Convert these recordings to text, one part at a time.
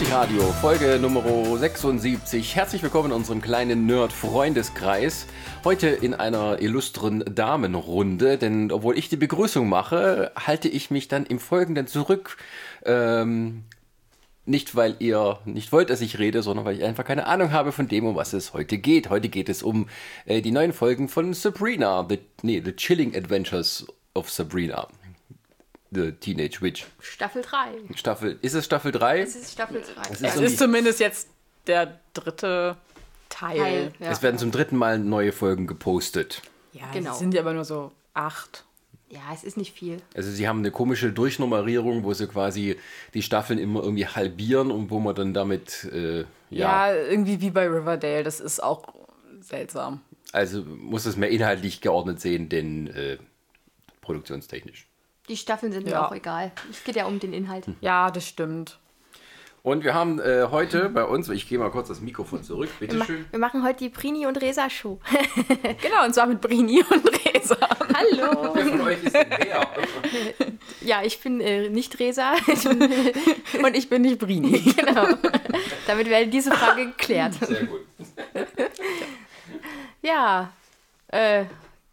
Nerdsich Radio, Folge Nummer 76. Herzlich willkommen in unserem kleinen Nerd-Freundeskreis. Heute in einer illustren Damenrunde, denn obwohl ich die Begrüßung mache, halte ich mich dann im Folgenden zurück. Ähm, nicht, weil ihr nicht wollt, dass ich rede, sondern weil ich einfach keine Ahnung habe von dem, um was es heute geht. Heute geht es um äh, die neuen Folgen von Sabrina, the, nee, The Chilling Adventures of Sabrina. The Teenage Witch. Staffel 3. Staffel, ist es Staffel 3? Es ist Staffel 3. Es Es irgendwie- ist zumindest jetzt der dritte Teil. Teil, ja. Es werden zum dritten Mal neue Folgen gepostet. Ja, Genau. es sind ja aber nur so acht. Ja, es ist nicht viel. Also sie haben eine komische Durchnummerierung, wo sie quasi die Staffeln immer irgendwie halbieren und wo man dann damit, äh, ja, Ja. irgendwie wie bei Riverdale. Das ist auch seltsam. also muss es mehr inhaltlich geordnet sehen, denn äh, produktionstechnisch. Die Staffeln sind mir Ja. auch egal. Es geht ja um den Inhalt. Ja, das stimmt. Und wir haben äh, heute bei uns, ich gehe mal kurz das Mikrofon zurück, Wir, ma bitteschön. wir machen heute die Prini und Resa Show. Genau, und zwar mit Brini und Resa. Hallo. Wer von euch ist denn wer? Ja, ich bin äh, nicht Resa. Und ich bin nicht Brini. genau. Damit wäre diese Frage geklärt. Sehr gut. Ja, äh,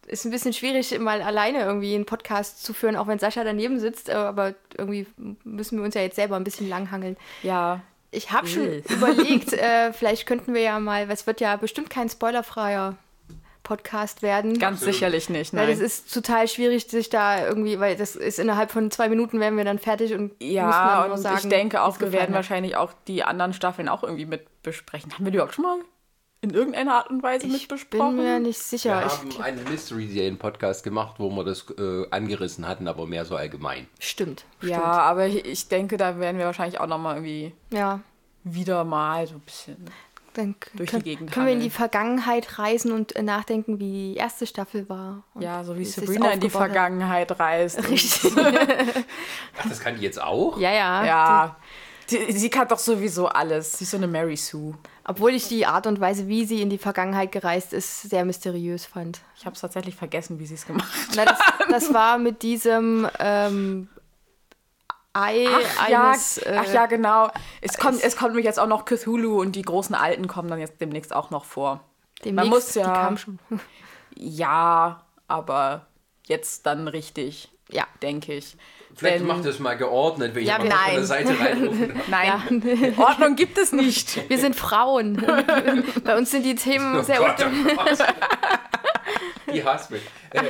ist ein bisschen schwierig, mal alleine irgendwie einen Podcast zu führen, auch wenn Sascha daneben sitzt. äh, Aber irgendwie müssen wir uns ja jetzt selber ein bisschen langhangeln. Ja. Ich habe schon überlegt, äh, vielleicht könnten wir ja mal, es wird ja bestimmt kein spoilerfreier Podcast werden. Ganz sicherlich nicht. weil Nein. das ist total schwierig, sich da irgendwie, weil das ist innerhalb von zwei Minuten werden wir dann fertig und müssen ja, und sagen, ich denke auch, wir werden hat. wahrscheinlich auch die anderen Staffeln auch irgendwie mit besprechen. Haben wir die überhaupt schon mal in irgendeiner Art und Weise mit Ich besprochen? bin mir nicht Wir sicher. haben Ich, einen Mystery-Serien-Podcast gemacht, wo wir das äh, angerissen hatten, aber mehr so allgemein. stimmt. Ja, aber ich- ich denke, da werden wir wahrscheinlich auch nochmal irgendwie Stimmt. Ja. wieder mal so ein bisschen. Dann Durch die können, Gegend können wir in die. Vergangenheit reisen und äh, nachdenken, wie die erste Staffel war. Und Ja, so wie es sich Sabrina in die. Vergangenheit reist. Richtig. Ach, das kann die jetzt auch? ja, ja. Ja. Die, sie kann doch sowieso alles. Sie ist so eine Mary Sue. Obwohl ich die Art und Weise, wie sie in die Vergangenheit gereist ist, sehr mysteriös fand. Ich habe es tatsächlich vergessen, wie sie es gemacht hat. Na, das, das war mit diesem ähm, Ei ja, eines. äh, ach ja, genau. Es kommt, es kommt nämlich jetzt auch noch Cthulhu und die großen Alten kommen dann jetzt demnächst auch noch vor. demnächst, muss ja- Die kam schon. Ja, aber jetzt dann richtig, Ja. denke ich. Vielleicht macht das mal geordnet, wenn ich Ja, mal von der nein. Seite. Nein, Ordnung gibt es nicht. Wir sind Frauen. Bei uns sind die Themen Oh sehr Gott. Die hasst mich. Äh,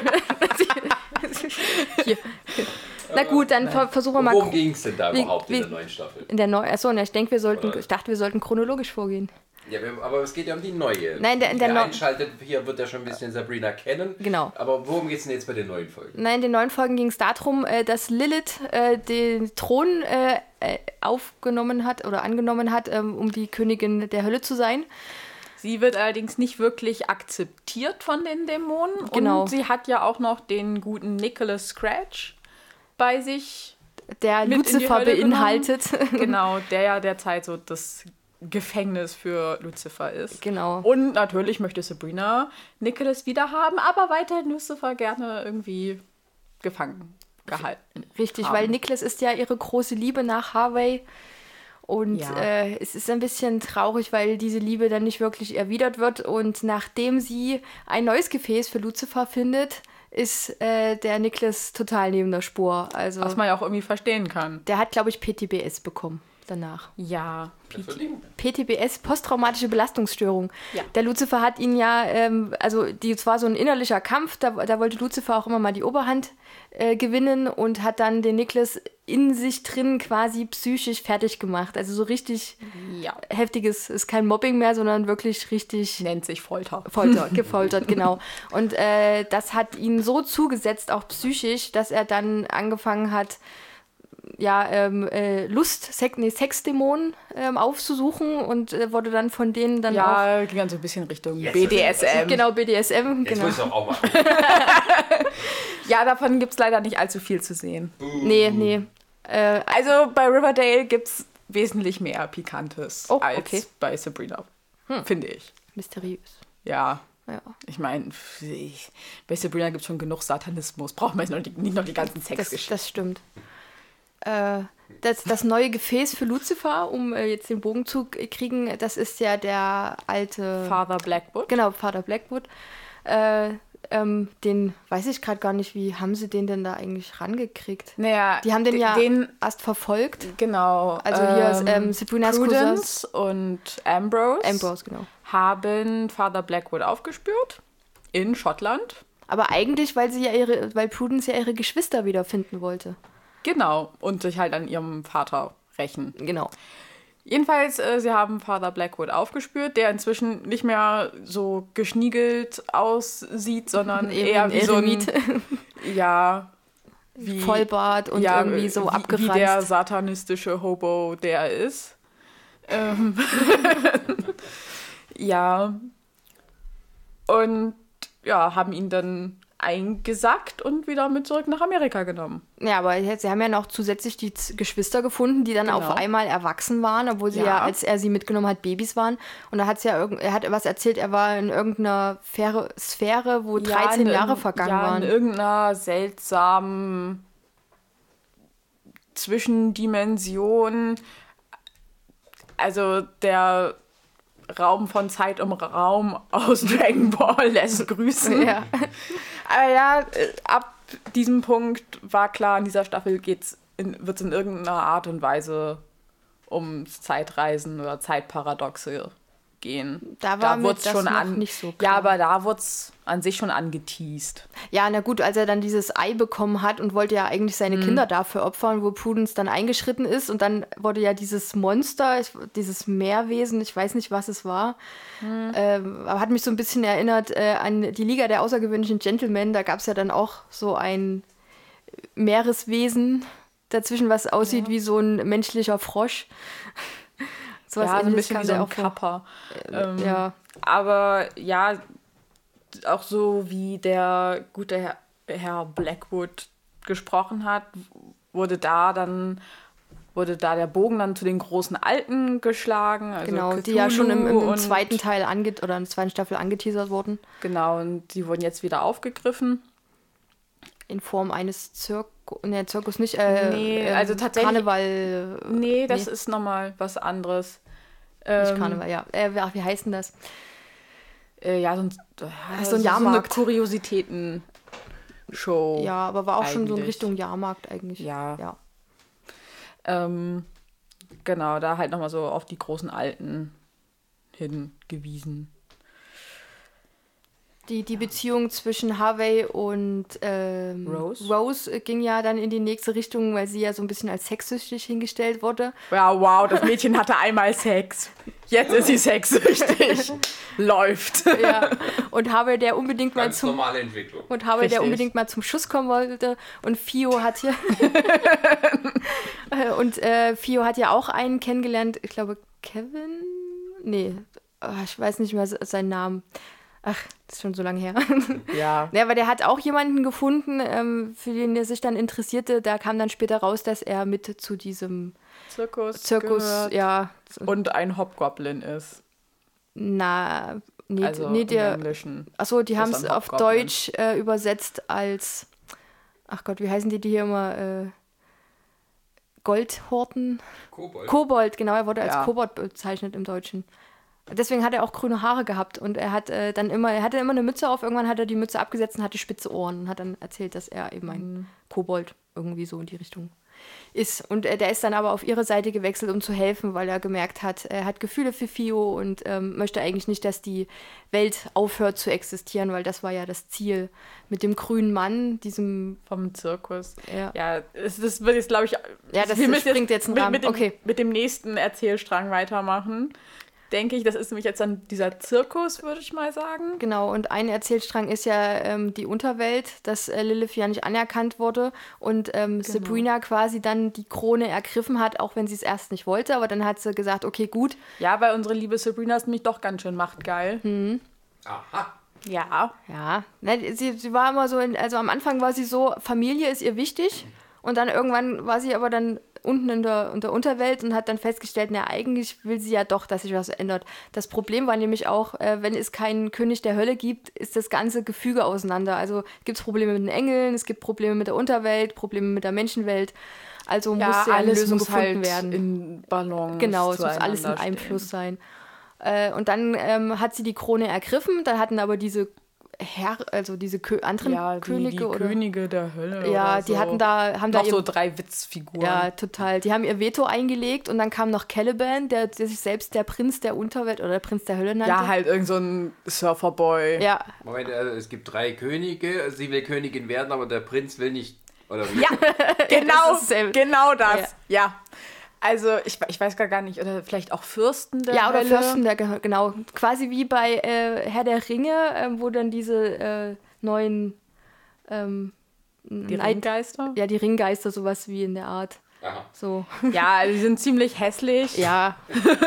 Na gut, dann ver versuchen wir mal worum ging es denn da wie- überhaupt in wie- der neuen Staffel? in der neuen. Achso, ich denke, wir sollten. Oder- Ich dachte, wir sollten chronologisch vorgehen. Ja, aber es geht ja um die neue. Nein, der- der Wer neu- einschaltet, hier wird ja schon ein bisschen Sabrina kennen. Genau. Aber worum geht es denn jetzt bei den neuen Folgen? Nein, in den neuen Folgen ging es darum, äh, dass Lilith äh, den Thron äh, aufgenommen hat oder angenommen hat, ähm, um die Königin der Hölle zu sein. Sie wird allerdings nicht wirklich akzeptiert von den Dämonen. Genau. Und sie hat ja auch noch den guten Nicholas Scratch bei sich. Der Lucifer beinhaltet. Genau, der ja derzeit so das Gefängnis für Lucifer ist. Genau. Und natürlich möchte Sabrina Nicholas wieder haben, aber weiterhin Lucifer gerne irgendwie gefangen gehalten. Richtig, haben. weil Nicholas ist ja ihre große Liebe nach Harvey. Und Ja. äh, es ist ein bisschen traurig, weil diese Liebe dann nicht wirklich erwidert wird. Und nachdem sie ein neues Gefäß für Lucifer findet, ist äh, der Nicholas total neben der Spur. Also Was man ja auch irgendwie verstehen kann. der hat, glaube ich, PTBS bekommen danach. Ja? PTBS, posttraumatische Belastungsstörung. Ja. Der Lucifer hat ihn ja, ähm, also die, es war so ein innerlicher Kampf, da, da wollte Lucifer auch immer mal die Oberhand äh, gewinnen und hat dann den Niklas in sich drin quasi psychisch fertig gemacht. Also so richtig ja. heftiges, ist kein Mobbing mehr, sondern wirklich richtig Nennt sich Folter. Folter, gefoltert, genau. Und äh, das hat ihn so zugesetzt, auch psychisch, dass er dann angefangen hat, ja, ähm, äh, Lust, Sex, nee, Sexdämonen ähm, aufzusuchen und äh, wurde dann von denen dann auch. Ja, ging dann so ein bisschen Richtung Jetzt BDSM. Genau, BDSM, Jetzt genau. muss ich auch machen. Ja, davon gibt es leider nicht allzu viel zu sehen. Nee, nee. Äh, Also bei Riverdale gibt es wesentlich mehr Pikantes Oh, als okay. bei Sabrina. Finde ich. mysteriös. Ja. Ja. Ich meine, bei Sabrina gibt es schon genug Satanismus. Braucht man jetzt noch die, nicht noch die ganzen Das, Sexgeschichten. das stimmt. Äh, das, das neue Gefäß für Lucifer, um äh, jetzt den Bogen zu kriegen, das ist ja der alte. Father Blackwood. Genau, Vater Blackwood. Äh, ähm, den weiß ich gerade gar nicht, wie haben sie den denn da eigentlich rangekriegt? Naja, Die haben den ja den, erst verfolgt. genau. Also hier ist ähm, Sabrina's Prudence und Ambrose, Ambrose, genau. haben Father Blackwood aufgespürt in Schottland. Aber eigentlich, weil sie ja ihre, weil Prudence ja ihre Geschwister wiederfinden wollte. Genau. Und sich halt an ihrem Vater rächen. Genau. Jedenfalls, äh, sie haben Father Blackwood aufgespürt, der inzwischen nicht mehr so geschniegelt aussieht, sondern eher wie so ein, ja, wie, Vollbart und ja, irgendwie so wie, abgeranzt. Wie der satanistische Hobo, der er ist. Ähm ja. Und ja, haben ihn dann eingesackt und wieder mit zurück nach Amerika genommen. Ja, aber jetzt, sie haben ja noch zusätzlich die Z- Geschwister gefunden, die dann Genau. auf einmal erwachsen waren, obwohl sie ja. Ja. als er sie mitgenommen hat, Babys waren. Und da hat ja er hat was erzählt, er war in irgendeiner Sphäre, Sphäre wo 13 in, Jahre vergangen ja, waren. in irgendeiner seltsamen Zwischendimension. Also der Raum von Zeit um Raum aus Dragon Ball lässt grüßen. Ja. Aber ja, äh, ab diesem Punkt war klar, in dieser Staffel wird es in irgendeiner Art und Weise um Zeitreisen oder Zeitparadoxe gehen. Da war mir wurd's das noch nicht so Ja, klar. aber da wurde es an sich schon angeteased. Ja, na gut, als er dann dieses Ei bekommen hat und wollte ja eigentlich seine Mhm. Kinder dafür opfern, wo Prudence dann eingeschritten ist und dann wurde ja dieses Monster, dieses Meerwesen, ich weiß nicht, was es war, Mhm. aber hat mich so ein bisschen erinnert äh, an die Liga der außergewöhnlichen Gentlemen. Da gab es ja dann auch so ein Meereswesen dazwischen, was aussieht wie so ein menschlicher Frosch. So was ja, so ein bisschen wie so ein vor. Kapper. Ähm, Ja, Aber ja, auch so wie der gute Herr, Herr Blackwood gesprochen hat, wurde da dann wurde da der Bogen dann zu den großen Alten geschlagen. Also genau, die ja schon im, im, Cthulhu zweiten Teil ange oder in der zweiten Staffel angeteasert wurden. Genau, und die wurden jetzt wieder aufgegriffen. in Form eines Zirkus, ne, Zirkus nicht, äh, Nee, ähm, also tatsächlich- Karneval, Nee, das Nee. ist nochmal was anderes. nicht Ähm, Karneval, ja. Äh, ach, wie heißt denn das? Äh, ja, so ein, ja, so ein eine Jahrmarkt. Kuriositäten-Show. Ja, aber war auch schon so in eigentlich. Richtung Jahrmarkt eigentlich. Ja. ja. Ähm, genau, da halt nochmal so auf die großen Alten hingewiesen. Die, die Beziehung zwischen Harvey und ähm, Rose? Rose äh, ging ja dann in die nächste Richtung, weil sie ja so ein bisschen als sexsüchtig hingestellt wurde. Ja, wow, das Mädchen hatte einmal Sex. Jetzt ist sie sexsüchtig. Läuft. Ja. Und Harvey, der unbedingt mal zum normale Entwicklung. und Harvey, der unbedingt mal zum Schuss kommen wollte. Und Fio hat hier. Äh, und äh, Fio hat ja auch einen kennengelernt, ich glaube, Kevin? Nee, ah, ich weiß nicht mehr se- seinen Namen. Ach, das ist schon so lange her. Ja. ja, aber der hat auch jemanden gefunden, ähm, für den er sich dann interessierte. Da kam dann später raus, dass er mit zu diesem Zirkus. Zirkus, gehört ja, Und ein Hobgoblin ist. na, nee, Also nee im der, Englischen. Achso, die haben es auf. Deutsch äh, übersetzt als, ach Gott, wie heißen die, die hier immer, äh, Goldhorten? Kobold. Kobold, genau, er wurde als Ja. Kobold bezeichnet im Deutschen. Deswegen hat er auch grüne Haare gehabt und er hat äh, dann immer, er hatte immer eine Mütze auf, irgendwann hat er die Mütze abgesetzt und hatte spitze Ohren und hat dann erzählt, dass er eben ein Mhm. Kobold irgendwie so in die Richtung ist. Und äh, der ist dann aber auf ihre Seite gewechselt, um zu helfen, weil er gemerkt hat, er hat Gefühle für Fio und ähm, möchte eigentlich nicht, dass die Welt aufhört zu existieren, weil das war ja das Ziel mit dem grünen Mann, diesem Vom Zirkus. Ja. Ja, es, das wird jetzt, glaube ich. Ja, das wir müssen springt jetzt einen mit, Rahmen. mit, dem, Okay. mit dem nächsten Erzählstrang weitermachen. Denke ich, das ist nämlich jetzt dann dieser Zirkus, würde ich mal sagen. Genau, und ein Erzählstrang ist ja ähm, die Unterwelt, dass äh, Lilith ja nicht anerkannt wurde und ähm, Sabrina quasi dann die Krone ergriffen hat, auch wenn sie es erst nicht wollte, aber dann hat sie gesagt, okay, gut, Ja, weil unsere liebe Sabrina ist nämlich doch ganz schön machtgeil. Hm. Aha. Ja. ja, ne, sie, sie war immer so, in, also am Anfang war sie so, Familie ist ihr wichtig und dann irgendwann war sie aber dann unten in der, in der Unterwelt und hat dann festgestellt, na eigentlich will sie ja doch, dass sich was ändert. Das Problem war nämlich auch, äh, wenn es keinen König der Hölle gibt, ist das ganze Gefüge auseinander. Also gibt es Probleme mit den Engeln, es gibt Probleme mit der Unterwelt, Probleme mit der Menschenwelt. Also Ja, musste ja eine alles Lösung muss gefunden halt werden. in Balance. Genau, es muss alles in einem stehen. Fluss sein. Äh, und dann ähm, hat sie die Krone ergriffen, dann hatten aber diese Herr, also diese Kö anderen Ja, die, Könige die oder Könige der Hölle. ja, oder die so. hatten da haben da noch ihr, so drei Witzfiguren. ja total, die haben ihr Veto eingelegt und dann kam noch Caliban, der, der sich selbst der Prinz der Unterwelt oder der Prinz der Hölle nannte. Ja, halt irgend so ein Surferboy. Ja, Moment, also es gibt drei Könige, sie will Königin werden, aber der Prinz will nicht. Oder wie? Ja, genau, Das genau das. Ja. Also, ich, ich weiß gar nicht, oder vielleicht auch Fürsten der ja oder Hölle. Fürsten der Ge- genau, quasi wie bei äh, Herr der Ringe, ähm, wo dann diese äh, neuen ähm, Die Neid- Ringgeister? ja die Ringgeister sowas wie in der Art. Aha. So. Ja, also die sind ziemlich hässlich. Ja.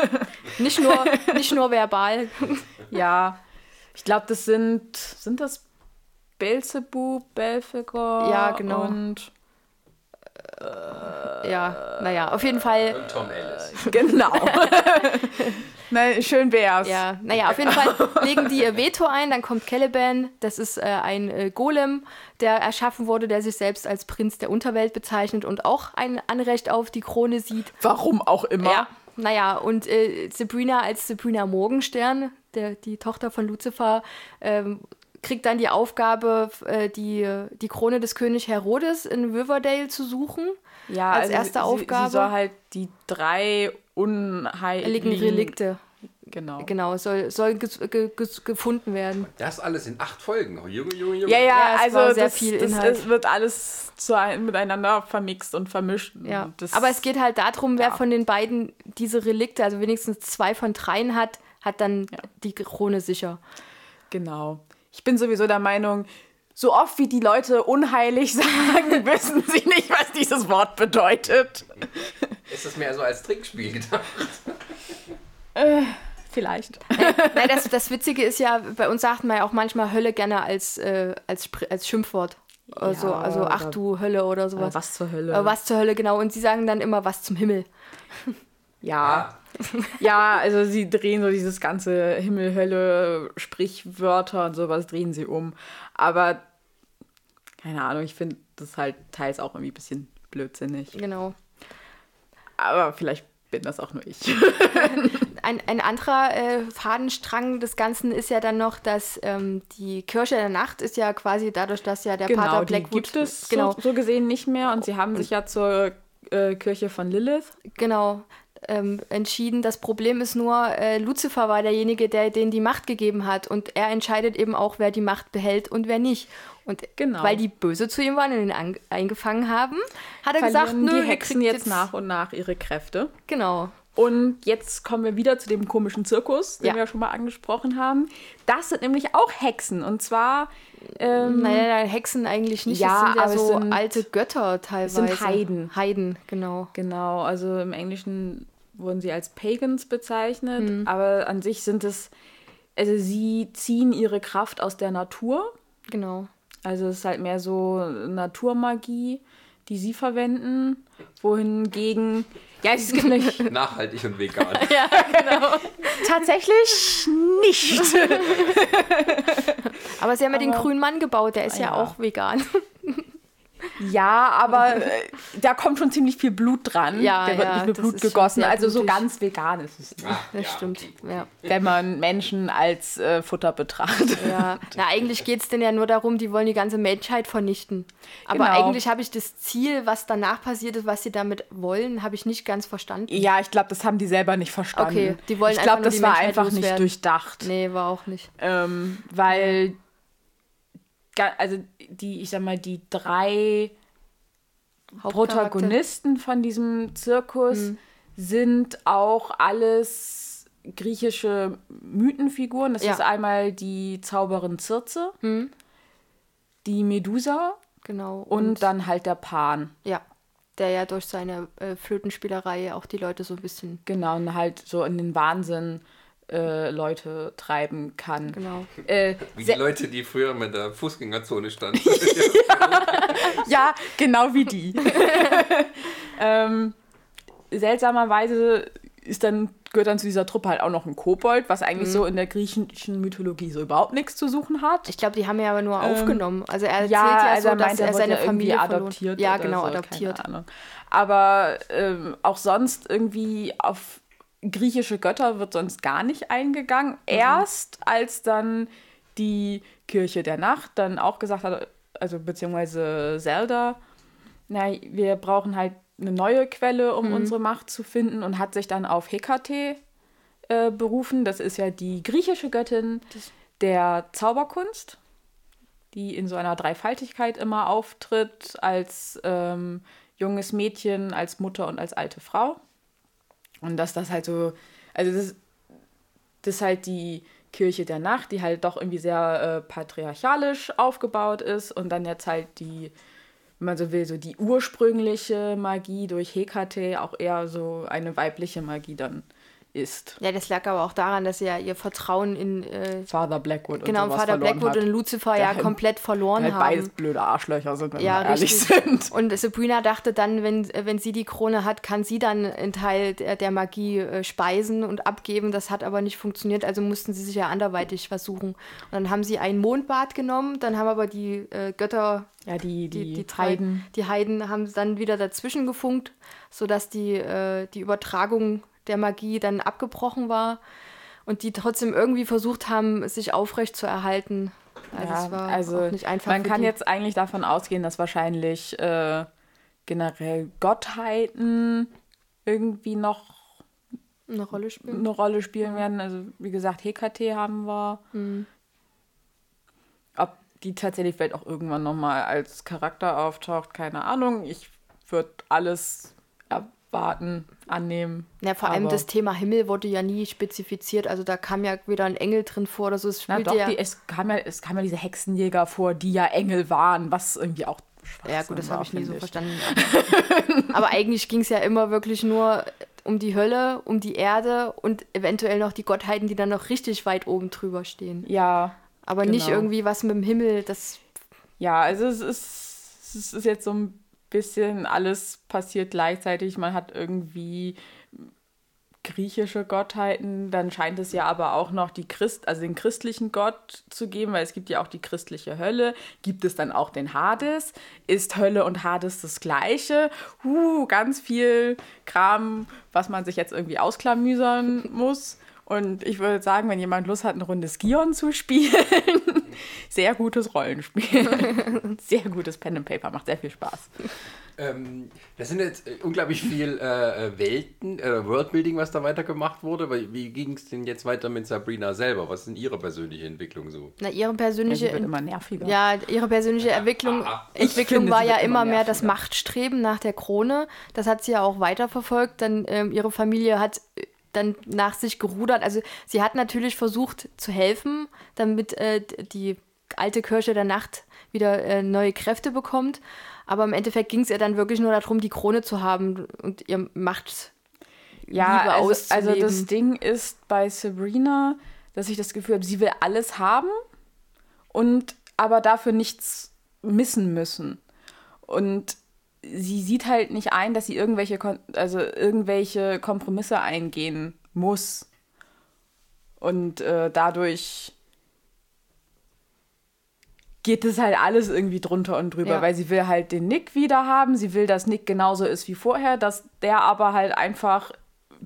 nicht, nur, nicht nur verbal. Ja. Ich glaube, das sind, sind das Belzebub, Belphegor Ja, genau. und Ja, naja, auf jeden Fall. Und Tom Ellis. genau. Na, schön wär's. Ja, naja, auf jeden Fall legen die ihr Veto ein, dann kommt Caliban, das ist äh, ein äh, Golem, der erschaffen wurde, der sich selbst als Prinz der Unterwelt bezeichnet und auch ein Anrecht auf die Krone sieht. Warum auch immer. Ja, naja, und äh, Sabrina als Sabrina Morgenstern, der, die Tochter von Lucifer, ähm, kriegt dann die Aufgabe, äh, die, die Krone des König Herodes in Riverdale zu suchen. Ja, als also erste sie, Aufgabe. Sie soll halt die drei unheiligen Heiligen Relikte, Genau. genau, soll, soll ges, ge, ges, gefunden werden. Das alles in acht Folgen. Oh, Junge, Junge, Junge. Ja, ja, Ja, es also war sehr das, viel das, Inhalt. es wird alles zu ein, miteinander vermixt und vermischt. Ja. Und Das, Aber es geht halt darum, wer ja. von den beiden diese Relikte, also wenigstens zwei von dreien hat, hat dann die Krone sicher. Genau. Ich bin sowieso der Meinung, so oft wie die Leute unheilig sagen, wissen sie nicht, was dieses Wort bedeutet. Ist das mehr so als Trickspiel gedacht? Vielleicht. Nein, das, das Witzige ist ja, bei uns sagt man ja auch manchmal Hölle gerne als, äh, als, als Schimpfwort. Also, Ja, also ach aber- du Hölle oder sowas. Was zur Hölle? Äh, was zur Hölle, genau. Und sie sagen dann immer was zum Himmel. Ja. Ja, also sie drehen so dieses ganze Himmel, Hölle, Sprichwörter und sowas drehen sie um. Aber keine Ahnung, ich finde das halt teils auch irgendwie ein bisschen blödsinnig. Genau. Aber vielleicht bin das auch nur ich. Ein, ein anderer äh, Fadenstrang des Ganzen ist ja dann noch, dass ähm, die Kirche der Nacht ist ja quasi dadurch, dass ja der Pater Genau, die Blackwood gibt es genau, so, so gesehen nicht mehr und sie haben sich ja zur äh, Kirche von Lilith. genau ähm, entschieden. Das Problem ist nur, äh, Lucifer war derjenige, der denen die Macht gegeben hat und er entscheidet eben auch, wer die Macht behält und wer nicht. Und Genau. weil die böse zu ihm waren und ihn an, eingefangen haben, hat er gesagt, Verlieren nö, die Hexen kriegt jetzt nach und nach ihre Kräfte. Genau. Und jetzt kommen wir wieder zu dem komischen Zirkus, den Ja. wir schon mal angesprochen haben. Das sind nämlich auch Hexen. Und zwar ähm, Naja, Hexen eigentlich nicht. Ja, das sind ja aber so sind- alte Götter teilweise. sind Heiden. Heiden, genau. Genau, also im Englischen wurden sie als Pagans bezeichnet, aber an sich sind es, also sie ziehen ihre Kraft aus der Natur. Genau. Also es ist halt mehr so Naturmagie, die sie verwenden, wohingegen, ja, es gibt nicht, Nachhaltig und vegan. tatsächlich nicht. Aber sie haben ja den grünen Mann gebaut, der ist ja, Ja. auch vegan. Ja, aber äh, da kommt schon ziemlich viel Blut dran. Ja, Der wird ja, nicht mit Blut gegossen. Also so ganz vegan ist es nicht, Ah, Das ja, stimmt. okay. Ja. wenn man Menschen als äh, Futter betrachtet. Ja. Na, eigentlich geht es denn ja nur darum, die wollen die ganze Menschheit vernichten. Aber Genau. eigentlich habe ich das Ziel, was danach passiert ist, was sie damit wollen, habe ich nicht ganz verstanden. Ja, ich glaube, das haben die selber nicht verstanden. Okay, die wollen ich glaube, nur das die war Menschheit einfach nicht loswerden. durchdacht. Nee, war auch nicht. Ähm, weil, also die, ich sag mal, die drei. Protagonisten von diesem Zirkus Mhm. sind auch alles griechische Mythenfiguren. Das Ja. ist einmal die Zauberin Circe, Mhm. die Medusa Genau. und, dann halt der Pan. ja, der ja durch seine äh, Flötenspielerei auch die Leute so ein bisschen. Genau, und halt so in den Wahnsinn äh, Leute treiben kann. Genau. Äh, Wie die Leute, die früher mit der Fußgängerzone standen. Ja, genau wie die. ähm, seltsamerweise ist dann, gehört dann zu dieser Truppe halt auch noch ein Kobold, was eigentlich Mhm. so in der griechischen Mythologie so überhaupt nichts zu suchen hat. Ich glaube, die haben ihn aber nur aufgenommen. Also er erzählt Ähm, ja, ja, also so, er dass meint, er, er seine ja Familie adoptiert. Ja, oder genau, so, adoptiert. Keine Ahnung. Aber ähm, auch sonst irgendwie auf griechische Götter wird sonst gar nicht eingegangen. Mhm. Erst als dann die Kirche der Nacht dann auch gesagt hat, also beziehungsweise Zelda, na, wir brauchen halt eine neue Quelle, um unsere Macht zu finden und hat sich dann auf Hekate äh, berufen. Das ist ja die griechische Göttin der Zauberkunst, die in so einer Dreifaltigkeit immer auftritt, als ähm, junges Mädchen, als Mutter und als alte Frau. Und dass das halt so, also das, das ist halt die Kirche der Nacht, die halt doch irgendwie sehr äh, patriarchalisch aufgebaut ist und dann jetzt halt die, wenn man so will, so die ursprüngliche Magie durch Hekate auch eher so eine weibliche Magie dann ist. Ja, das lag aber auch daran, dass sie ja ihr Vertrauen in äh, Father Blackwood genau und sowas Vater verloren Blackwood hat. und Lucifer Der ja halt- komplett verloren halt haben. beides blöde Arschlöcher sind, wenn Ja, wir ehrlich richtig. sind. Und Sabrina dachte dann, wenn, wenn sie die Krone hat, kann sie dann einen Teil der, der Magie äh, speisen und abgeben. Das hat aber nicht funktioniert, also mussten sie sich ja anderweitig versuchen. Und dann haben sie ein Mondbad genommen, dann haben aber die äh, Götter, Ja, die, die, die, die, drei- Heiden. die Heiden haben dann wieder dazwischen gefunkt, sodass die, äh, die Übertragung der Magie dann abgebrochen war. Und die trotzdem irgendwie versucht haben, sich aufrecht zu erhalten. Also Ja, es war also auch nicht einfach. man kann die. jetzt eigentlich davon ausgehen, dass wahrscheinlich äh, generell Gottheiten irgendwie noch eine Rolle spielen. eine Rolle spielen werden. Also wie gesagt, Hekate haben wir. Mhm. Ob die tatsächlich vielleicht auch irgendwann nochmal als Charakter auftaucht, keine Ahnung. Ich würde alles erwarten, annehmen. Ja, vor allem das Thema Himmel wurde ja nie spezifiziert. Also da kam ja wieder ein Engel drin vor oder so. Es Na doch, ja, die, es, kam ja, es kam ja diese Hexenjäger vor, die ja Engel waren, was irgendwie auch ja gut, das habe ich nie so verstanden. Aber eigentlich ging es ja immer wirklich nur um die Hölle, um die Erde und eventuell noch die Gottheiten, die dann noch richtig weit oben drüber stehen. Ja, Aber nicht Genau. irgendwie was mit dem Himmel. Das Ja, also es ist, es ist jetzt so ein bisschen alles passiert gleichzeitig. Man hat irgendwie griechische Gottheiten, dann scheint es ja aber auch noch die Christ, also den christlichen Gott zu geben, weil es gibt ja auch die christliche Hölle. Gibt es dann auch den Hades? Ist Hölle und Hades das gleiche? Huh, ganz viel Kram, was man sich jetzt irgendwie ausklamüsern muss. Und ich würde sagen, wenn jemand Lust hat, eine Runde Skion zu spielen, sehr gutes Rollenspiel. sehr gutes Pen and Paper, macht sehr viel Spaß. Ähm, das sind jetzt äh, unglaublich viel äh, äh, Welten, äh, Worldbuilding, was da weitergemacht wurde. Weil, wie ging es denn jetzt weiter mit Sabrina selber? Was denn ihre persönliche Entwicklung so? Na, ihre Ja, persönliche, sie wird immer nerviger. ja, ihre persönliche Entwicklung, Ich Entwicklung finde, war ja immer immer mehr das. Machtstreben nach der Krone. Das hat sie ja auch weiterverfolgt. Dann ähm, ihre Familie hat äh, dann nach sich gerudert. Also sie hat natürlich versucht zu helfen, damit äh, die alte Kirche der Nacht wieder äh, neue Kräfte bekommt. Aber im Endeffekt ging es ihr dann wirklich nur darum, die Krone zu haben und ihr Macht Ja, Liebe also, also das Ding ist bei Sabrina, dass ich das Gefühl habe, sie will alles haben und aber dafür nichts missen müssen. Und sie sieht halt nicht ein, dass sie irgendwelche, also irgendwelche Kompromisse eingehen muss. Und äh, dadurch geht es halt alles irgendwie drunter und drüber, Ja. weil sie will halt den Nick wieder haben. Sie will, dass Nick genauso ist wie vorher, dass der aber halt einfach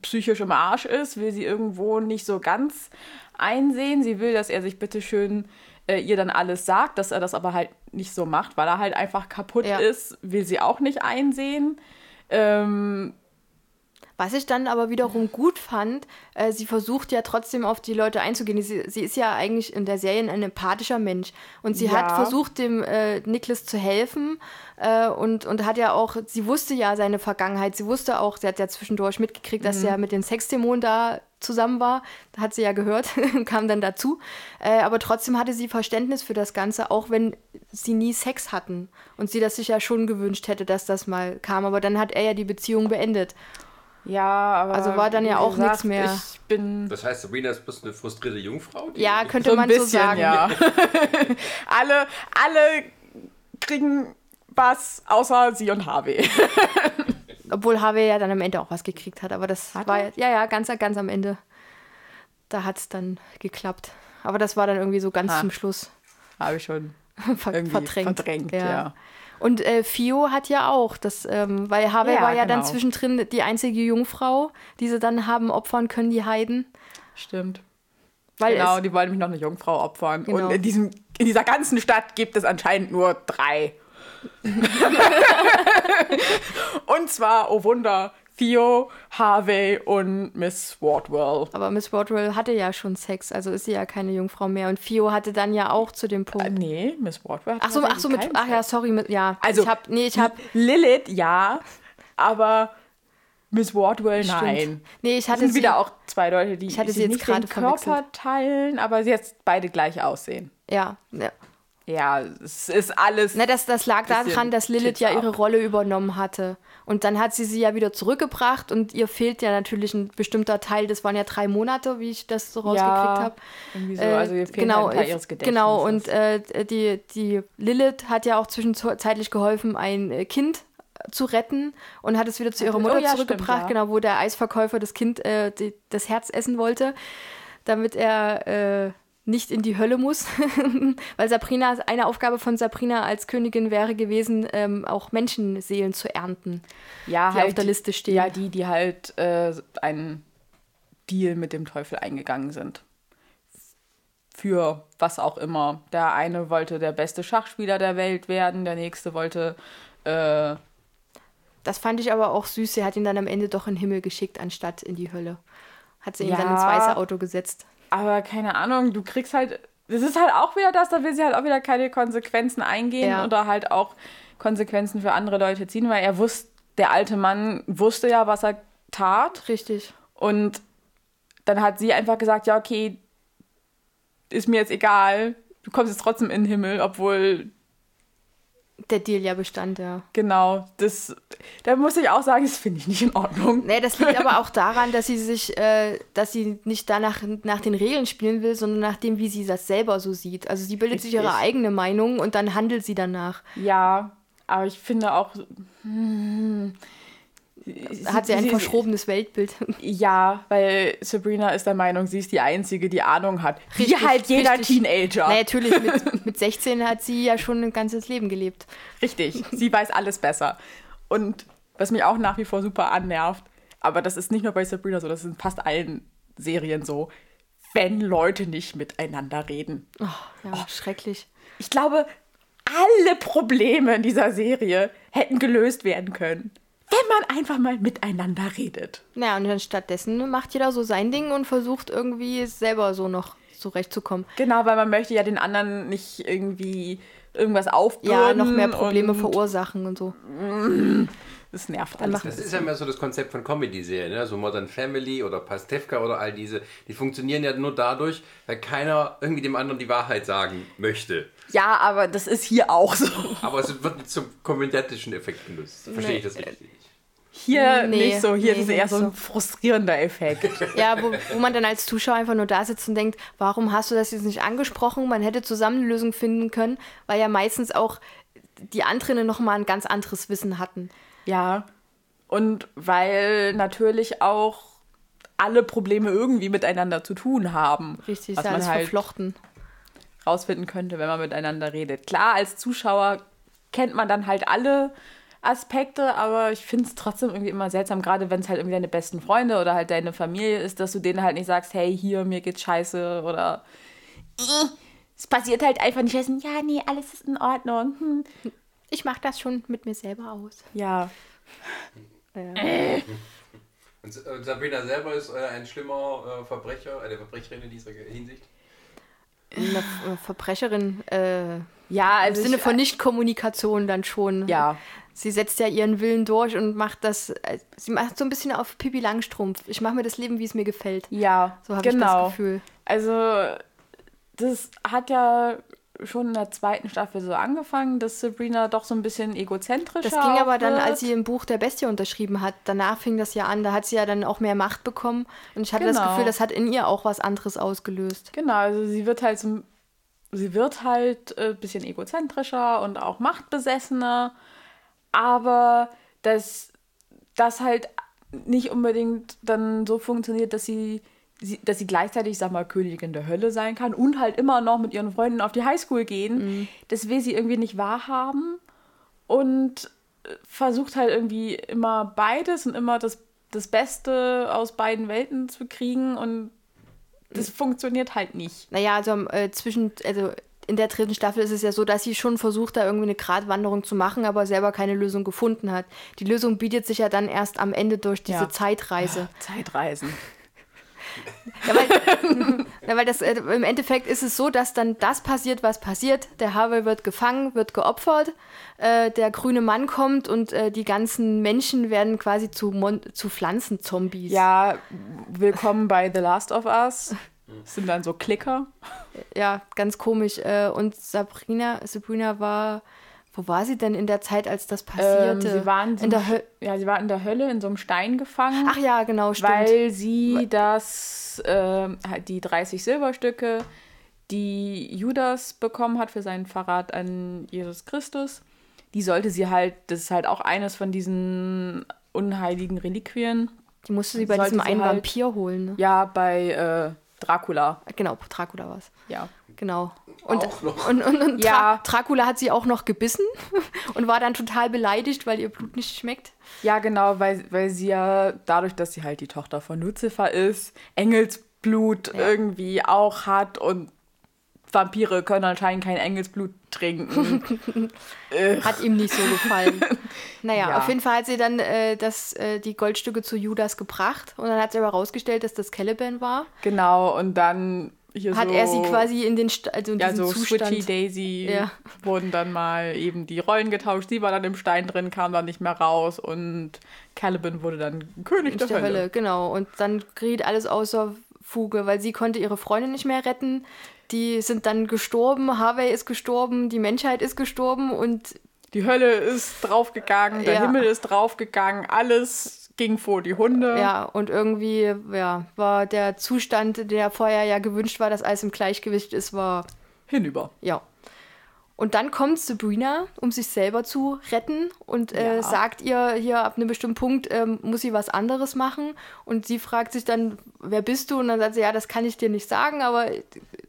psychisch im Arsch ist, will sie irgendwo nicht so ganz einsehen. Sie will, dass er sich bitteschön äh, ihr dann alles sagt, dass er das aber halt nicht so macht, weil er halt einfach kaputt Ja. ist, will sie auch nicht einsehen. Ähm, Was ich dann aber wiederum gut fand, äh, sie versucht ja trotzdem auf die Leute einzugehen. Sie, sie ist ja eigentlich in der Serie ein empathischer Mensch. Und sie Ja. hat versucht, dem äh, Nicholas zu helfen. Äh, und, und hat ja auch, sie wusste ja seine Vergangenheit. Sie wusste auch, sie hat ja zwischendurch mitgekriegt, dass Mhm. er mit den Sexdämonen da zusammen war. Da hat sie ja gehört, kam dann dazu. Äh, aber trotzdem hatte sie Verständnis für das Ganze, auch wenn sie nie Sex hatten. Und sie das sich ja schon gewünscht hätte, dass das mal kam. Aber dann hat er ja die Beziehung beendet. Ja, aber. Also war dann ja auch nichts mehr. Ich bin. Das heißt, Sabrina ist bloß eine frustrierte Jungfrau? die- Ja, könnte So ein man bisschen, so sagen. ja. alle, alle kriegen was, außer sie und Harvey. Obwohl Harvey ja dann am Ende auch was gekriegt hat. Aber das Hat war er? ja, ja, ganz, ganz am Ende. Da hat es dann geklappt. Aber das war dann irgendwie so ganz Ah. zum Schluss Habe ich schon ver irgendwie verdrängt. verdrängt. ja. Und äh, Fio hat ja auch, das, ähm, weil Harvey Ja, war ja dann genau. zwischendrin die einzige Jungfrau, die sie dann haben opfern können, die Heiden. Stimmt. Weil genau, die wollen mich noch eine Jungfrau opfern. Genau. Und in, diesem, in dieser ganzen Stadt gibt es anscheinend nur drei. und zwar, oh Wunder, Theo, Harvey und Miss Wardwell. aber Miss Wardwell hatte ja schon Sex, also ist sie ja keine Jungfrau mehr. Und Fio hatte dann ja auch zu dem Äh, Punkt. nee, Miss Wardwell. Ach so, ach so mit, keinen ach ja, Sex. sorry, mit, ja. Also, ich hab, nee, ich hab, Lilith, ja, aber Miss Wardwell, Stimmt. nein. nee, ich hatte sind sie, wieder auch zwei Leute, die Ich hatte sich sie jetzt nicht gerade den Körper verwechselt. teilen, aber sie jetzt beide gleich aussehen. ja, ja. Ja, es ist alles. Na, das, das lag daran, dass Lilith ja ihre. Rolle übernommen hatte. Und dann hat sie sie ja wieder zurückgebracht und ihr fehlt ja natürlich ein bestimmter Teil. Das waren ja drei Monate, wie ich das so rausgekriegt habe. Irgendwie so, also ihr fehlt genau, halt ein Teil äh, ihres Gedächtnisses. genau, und äh, die, die Lilith hat ja auch zwischenzeitlich geholfen, ein äh, Kind zu retten und hat es wieder zu ihrer Oh Mutter ja, zurückgebracht, stimmt, ja. genau, wo der Eisverkäufer das Kind äh, die, das Herz essen wollte, damit er äh, nicht in die Hölle muss. Weil Sabrina, eine Aufgabe von Sabrina als Königin wäre gewesen, ähm, auch Menschenseelen zu ernten. ja, die auf der Liste stehen. Ja, die, die halt äh, einen Deal mit dem Teufel eingegangen sind. Für was auch immer. Der eine wollte der beste Schachspieler der Welt werden, der nächste wollte. Äh, Das fand ich aber auch süß. Sie hat ihn dann am Ende doch in den Himmel geschickt, anstatt in die Hölle. Hat sie ihn Ja. dann ins weiße Auto gesetzt. Aber keine Ahnung, du kriegst halt. Das ist halt auch wieder das, da will sie halt auch wieder keine Konsequenzen eingehen Ja. oder halt auch Konsequenzen für andere Leute ziehen, weil er wusste, der alte Mann wusste ja, was er tat. Richtig. Und dann hat sie einfach gesagt, ja, okay, ist mir jetzt egal, du kommst jetzt trotzdem in den Himmel, obwohl, Der Deal ja bestand, ja. genau, das, da muss ich auch sagen, das finde ich nicht in Ordnung. Nee, das liegt aber auch daran, dass sie sich, äh, dass sie nicht danach nach den Regeln spielen will, sondern nach dem, wie sie das selber so sieht. Also sie bildet sich Richtig. ihre eigene Meinung und dann handelt sie danach. Ja, aber ich finde auch, hm, hat sie ein verschrobenes Weltbild. Ja, weil Sabrina ist der Meinung, sie ist die Einzige, die Ahnung hat. Wie Richtig, halt jeder richtig. Teenager. Nee, natürlich, mit, mit 16 hat sie ja schon ein ganzes Leben gelebt. Richtig, sie weiß alles besser. Und was mich auch nach wie vor super annervt, aber das ist nicht nur bei Sabrina so, das ist in fast allen Serien so, wenn Leute nicht miteinander reden. Oh, ja, schrecklich. Ich glaube, alle Probleme in dieser Serie hätten gelöst werden können, wenn man einfach mal miteinander redet. Naja, und dann stattdessen macht jeder so sein Ding und versucht irgendwie selber so noch zurechtzukommen. Genau, weil man möchte ja den anderen nicht irgendwie irgendwas aufbürden. Ja, noch mehr Probleme und verursachen und so. Das nervt Dann alles. macht- Das ist ja mehr so das Konzept von Comedy-Serien, ne? so Modern Family oder Pastewka oder all diese. Die funktionieren ja nur dadurch, weil keiner irgendwie dem anderen die Wahrheit sagen möchte. Ja, aber das ist hier auch so. Aber es wird nicht zum komödiantischen Effekt genutzt. Verstehe ich das richtig? Hier Nee, nicht so. Hier nee, ist es eher so ein frustrierender Effekt. Ja, wo, wo man dann als Zuschauer einfach nur da sitzt und denkt, warum hast du das jetzt nicht angesprochen? Man hätte zusammen eine Lösung finden können, weil ja meistens auch die anderen noch mal ein ganz anderes Wissen hatten. ja. Und weil natürlich auch alle Probleme irgendwie miteinander zu tun haben. Richtig, was ist ja man alles halt verflochten. Rausfinden könnte, wenn man miteinander redet. Klar, als Zuschauer kennt man dann halt alle Aspekte, aber ich finde es trotzdem irgendwie immer seltsam, gerade wenn es halt irgendwie deine besten Freunde oder halt deine Familie ist, dass du denen halt nicht sagst, hey, hier, mir geht's scheiße oder "Ih, es passiert halt einfach nicht. Also, ja, nee, alles ist in Ordnung. Hm. Ich mache das schon mit mir selber aus. Ja, Und äh, Sabrina selber ist äh, ein schlimmer äh, Verbrecher, eine Verbrecherin in dieser Hinsicht. Eine äh, Verbrecherin äh, ja, im also Sinne ich, von Nicht-Kommunikation dann schon. ja, Sie setzt ja ihren Willen durch und macht das, äh, sie macht so ein bisschen auf Pippi Langstrumpf. Ich mache mir das Leben, wie es mir gefällt. ja, So habe ich genau. das Gefühl. Also, das hat ja schon in der zweiten Staffel so angefangen, dass Sabrina doch so ein bisschen egozentrischer Das ging aber dann, als sie im Buch der Bestie unterschrieben hat. Danach fing das ja an. Da hat sie ja dann auch mehr Macht bekommen. Und ich hatte das Genau. Gefühl, das hat in ihr auch was anderes ausgelöst. Genau, also sie wird halt so, sie wird halt ein bisschen egozentrischer und auch machtbesessener, aber das das halt nicht unbedingt dann so funktioniert, dass sie, sie, dass sie gleichzeitig, sag mal, Königin der Hölle sein kann und halt immer noch mit ihren Freunden auf die Highschool gehen. Mhm. Das will sie irgendwie nicht wahrhaben und äh, versucht halt irgendwie immer beides und immer das, das Beste aus beiden Welten zu kriegen und das funktioniert halt nicht. Naja, also äh, zwischen, also in der dritten Staffel ist es ja so, dass sie schon versucht, da irgendwie eine Gratwanderung zu machen, aber selber keine Lösung gefunden hat. Die Lösung bietet sich ja dann erst am Ende durch diese Ja. Zeitreise. Zeitreisen. Ja, weil, ja, weil das, äh, im Endeffekt ist es so, dass dann das passiert, was passiert. Der Harvey wird gefangen, wird geopfert, äh, der grüne Mann kommt und äh, die ganzen Menschen werden quasi zu, Mon zu Pflanzenzombies. Ja, willkommen bei The Last of Us. Das sind dann so Klicker. ja, ganz komisch. Äh, und Sabrina, Sabrina war, wo war sie denn in der Zeit, als das Ähm, passierte? sie, waren in der ja, sie war in der Hölle in so einem Stein gefangen. Ach ja, genau, stimmt. weil sie das, ähm, halt die 30 Silberstücke, die Judas bekommen hat für seinen Verrat an Jesus Christus, die sollte sie halt, das ist halt auch eines von diesen unheiligen Reliquien, die musste sie bei sollte diesem einen halt- Vampir holen. Ne? ja, bei äh, Dracula, Genau, Dracula war es. ja. Genau. Und, Auch noch. und, und, und Ja. Dra Dracula hat sie auch noch gebissen und war dann total beleidigt, weil ihr Blut nicht schmeckt. Ja, genau, weil, weil sie ja dadurch, dass sie halt die Tochter von Lucifer ist, Engelsblut Ja. irgendwie auch hat und Vampire können anscheinend kein Engelsblut trinken. Hat ihm nicht so gefallen. naja, Ja. auf jeden Fall hat sie dann äh, das, äh, die Goldstücke zu Judas gebracht und dann hat sie aber rausgestellt, dass das Caliban war. genau, und dann Hat so, er sie quasi in den St also in ja, so Zustand. Switchy Daisy Ja. wurden dann mal eben die Rollen getauscht. Sie war dann im Stein drin, kam dann nicht mehr raus und Caliban wurde dann König der, der Hölle. Hölle, genau. Und dann geriet alles außer Fuge, weil sie konnte ihre Freunde nicht mehr retten. Die sind dann gestorben, Harvey ist gestorben, die Menschheit ist gestorben und Die Hölle ist draufgegangen, der Ja. Himmel ist draufgegangen, alles ging vor die Hunde. ja, und irgendwie ja, war der Zustand, der vorher ja gewünscht war, dass alles im Gleichgewicht ist, war Hinüber. ja. Und dann kommt Sabrina, um sich selber zu retten und äh, Ja. sagt ihr hier ab einem bestimmten Punkt, ähm, muss sie was anderes machen. Und sie fragt sich dann, wer bist du? Und dann sagt sie, ja, das kann ich dir nicht sagen, aber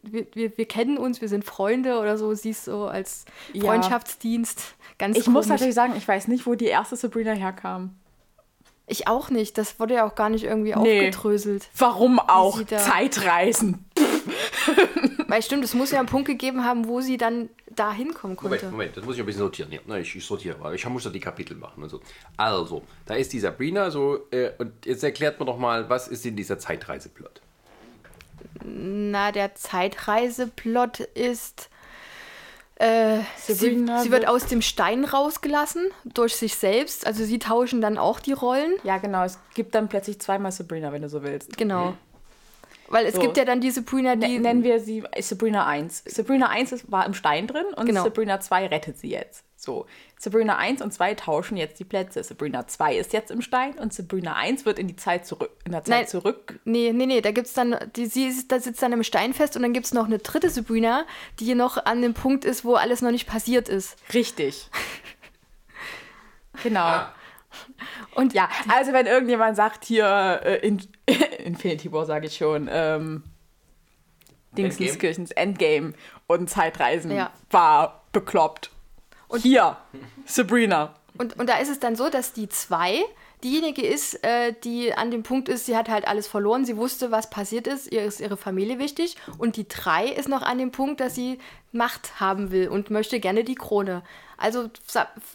wir, wir, wir kennen uns, wir sind Freunde oder so. Sie ist so als Ja. Freundschaftsdienst ganz Ich muss komisch. natürlich sagen, ich weiß nicht, wo die erste Sabrina herkam. Ich auch nicht. Das wurde ja auch gar nicht irgendwie Nee. aufgedröselt. Warum auch Zeitreisen? Weil stimmt, es muss ja einen Punkt gegeben haben, wo sie dann da hinkommen konnte. Moment, Moment, das muss ich ein bisschen sortieren. Ja, na, ich, ich sortiere, aber ich muss ja die Kapitel machen und so. Also, da ist die Sabrina so, äh, und jetzt erklärt mir doch mal, was ist in dieser Zeitreiseplot? Na, der Zeitreiseplot ist. Äh, sie, Sabrina sie wird wird- aus dem Stein rausgelassen durch sich selbst. Also sie tauschen dann auch die Rollen. Ja, genau. Es gibt dann plötzlich zweimal Sabrina, wenn du so willst. Genau. Weil es So. gibt ja dann die Sabrina, die. Ne- Nennen wir sie Sabrina 1. Sabrina 1 ist, war im Stein drin und Genau. Sabrina 2 rettet sie jetzt. So. Sabrina 1 und 2 tauschen jetzt die Plätze. Sabrina 2 ist jetzt im Stein und Sabrina 1 wird in die Zeit zurück, in der Zeit Nein. zurück. Nee, nee, nee, da gibt's dann, die, sie ist, da sitzt dann im Stein fest und dann gibt es noch eine dritte Sabrina, die noch an dem Punkt ist, wo alles noch nicht passiert ist. Richtig. genau. Und Ja, also wenn irgendjemand sagt, hier äh, in, Infinity War sage ich schon, ähm, Dingsenskirchens Endgame und Zeitreisen Ja. war bekloppt. Und hier, Sabrina. Und, und da ist es dann so, dass die zwei diejenige ist, äh, die an dem Punkt ist, sie hat halt alles verloren, sie wusste, was passiert ist, ihr ist ihre Familie wichtig. Und die drei ist noch an dem Punkt, dass sie Macht haben will und möchte gerne die Krone. Also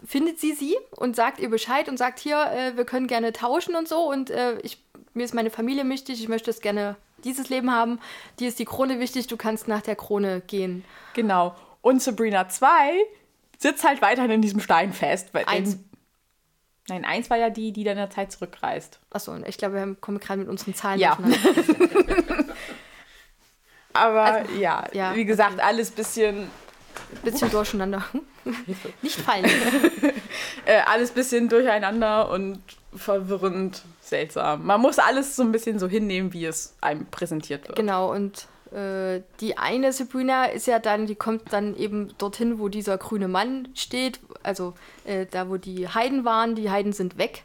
findet sie sie und sagt ihr Bescheid und sagt hier, äh, wir können gerne tauschen und so und äh, ich, mir ist meine Familie wichtig, ich möchte es gerne dieses Leben haben, dir ist die Krone wichtig, du kannst nach der Krone gehen. Genau. Und Sabrina 2 sitzt halt weiterhin in diesem Stein fest. Weil Eins. Den, nein, eins war ja die, die dann in der Zeit zurückreist. Achso, ich glaube, wir kommen gerade mit unseren Zahlen Ja. Aber Also, ja, ja, wie gesagt, alles bisschen, Bisschen durcheinander. Nicht fallen. äh, alles bisschen durcheinander und verwirrend, seltsam. Man muss alles so ein bisschen so hinnehmen, wie es einem präsentiert wird. Genau, und äh, die eine Sabrina ist ja dann, die kommt dann eben dorthin, wo dieser grüne Mann steht, also äh, da, wo die Heiden waren, die Heiden sind weg.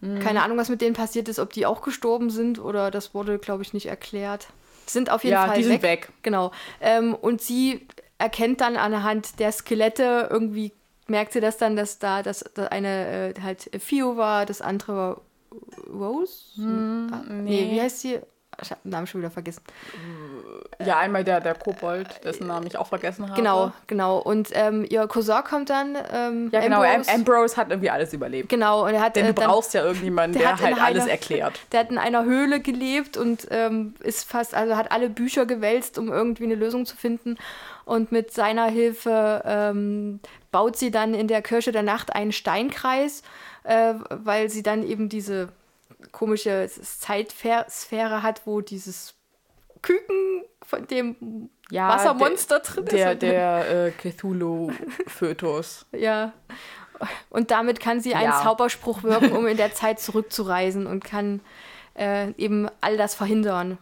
Keine Ahnung, was mit denen passiert ist, ob die auch gestorben sind oder das wurde, glaube ich, nicht erklärt. Die sind auf jeden Ja, Fall die weg. sind weg. Genau. Ähm, und sie erkennt dann anhand der Skelette irgendwie merkt sie das dann, dass da das, das eine äh, halt Fio war, das andere war Rose? ah, nee. nee. wie heißt sie? Ich habe den Namen schon wieder vergessen. Ja, einmal der, der Kobold, dessen Namen ich auch vergessen habe. Genau, genau. Und ähm, ihr Cousin kommt dann. Ähm, Ja, genau. Ambrose. Am Ambrose hat irgendwie alles überlebt. Genau, und er hat Denn äh, du dann, brauchst ja irgendjemanden, der der, halt alles einer- erklärt. Der hat in einer Höhle gelebt und ähm, ist fast, also hat alle Bücher gewälzt, um irgendwie eine Lösung zu finden. Und mit seiner Hilfe ähm, baut sie dann in der Kirche der Nacht einen Steinkreis, äh, weil sie dann eben diese komische Zeitsphäre hat, wo dieses Küken von dem Ja, Wassermonster drin ist. Der, der äh, Cthulhu-Fötus. Ja. Und damit kann sie einen Ja. Zauberspruch wirken, um in der Zeit zurückzureisen und kann äh, eben all das verhindern.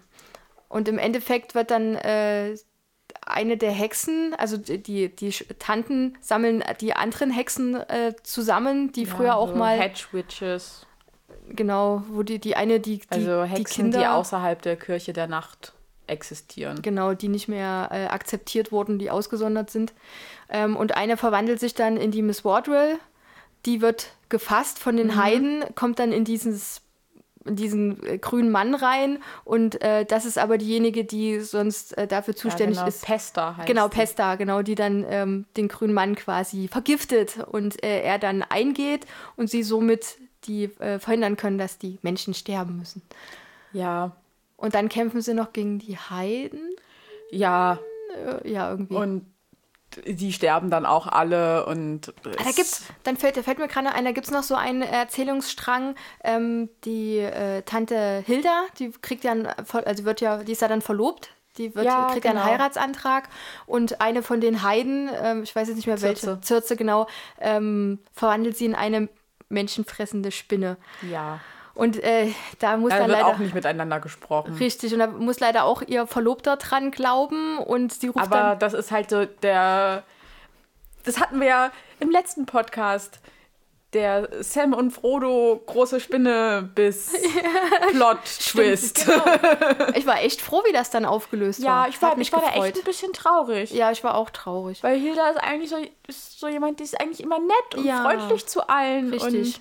Und im Endeffekt wird dann äh, eine der Hexen, also die, die, die Tanten sammeln die anderen Hexen äh, zusammen, die früher auch so mal, Hedge Witches. genau, wo die, die eine, die, die, Also die Hexen, Kinder, die außerhalb der Kirche der Nacht existieren. genau, die nicht mehr äh, akzeptiert wurden, die ausgesondert sind. Ähm, und eine verwandelt sich dann in die Miss Wardwell. Die wird gefasst von Mhm. den Heiden, kommt dann in dieses diesen äh, grünen Mann rein und äh, das ist aber diejenige, die sonst äh, dafür zuständig ja, genau. ist. Pesta heißt Genau, die. Pesta, genau, die dann ähm, den grünen Mann quasi vergiftet und äh, er dann eingeht und sie somit die äh, verhindern können, dass die Menschen sterben müssen. Ja, Und dann kämpfen sie noch gegen die Heiden. ja. Ja, irgendwie. Und die sterben dann auch alle und Ah, da gibt's, dann fällt, fällt mir gerade ein, da gibt es noch so einen Erzählungsstrang. Ähm, die äh, Tante Hilda, die kriegt ja, einen, also wird ja, die ist ja dann verlobt. Die wird, Ja, kriegt ja einen genau. Heiratsantrag und eine von den Heiden, ähm, ich weiß jetzt nicht mehr welche, Circe. Zirze genau, ähm, verwandelt sie in eine menschenfressende Spinne. ja. Und äh, da muss Da dann wird leider auch nicht miteinander gesprochen. richtig und da muss leider auch ihr Verlobter dran glauben und sie ruft Aber dann das ist halt so der. Das hatten wir ja im letzten Podcast. Der Sam und Frodo große Spinne bis Plot Twist. Genau. Ich war echt froh, wie das dann aufgelöst war. Ja, ich war, ich war da echt ein bisschen traurig. Ja, ich war auch traurig. Weil Hilda ist eigentlich so, ist so jemand, die ist eigentlich immer nett und Ja. freundlich zu allen. Richtig. Und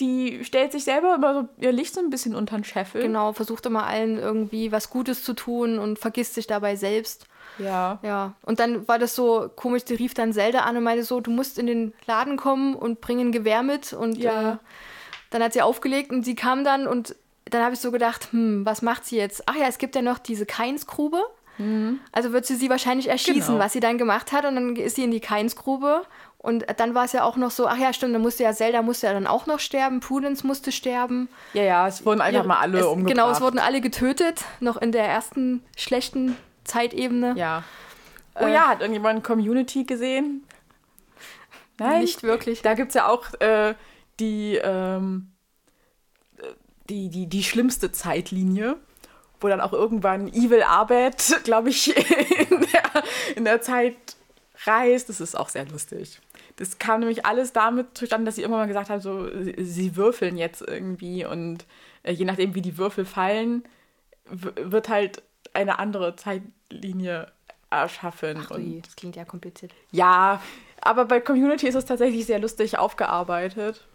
die stellt sich selber immer so ihr Licht so ein bisschen unter den Scheffel. Genau, versucht immer allen irgendwie was Gutes zu tun und vergisst sich dabei selbst. Ja. Ja, und dann war das so komisch, die rief dann Zelda an und meinte so, du musst in den Laden kommen und bring ein Gewehr mit. Und Ja. äh, dann hat sie aufgelegt und sie kam dann und dann habe ich so gedacht, hm, was macht sie jetzt? Ach ja, es gibt ja noch diese Keinsgrube. Also wird sie sie wahrscheinlich erschießen, Genau. was sie dann gemacht hat. Und dann ist sie in die Keinsgrube. Und dann war es ja auch noch so, ach ja, stimmt, dann musste ja Zelda musste ja dann auch noch sterben, Prudence musste sterben. Ja, ja, es wurden einfach mal alle es, umgebracht. Genau, es wurden alle getötet, noch in der ersten schlechten Zeitebene. Ja. Oh Äh, ja, hat irgendjemand Community gesehen? Nein. Nicht wirklich. Da gibt es ja auch äh, die, ähm, äh, die, die, die schlimmste Zeitlinie, wo dann auch irgendwann Evil Arbeit, glaube ich, in der, in der Zeit reist. Das ist auch sehr lustig. Das kam nämlich alles damit zustande, dass sie irgendwann mal gesagt haben, so, sie, würfeln jetzt irgendwie und äh, je nachdem, wie die Würfel fallen, wird halt eine andere Zeitlinie erschaffen. Ui, und das klingt ja kompliziert. ja, aber bei Community ist es tatsächlich sehr lustig aufgearbeitet.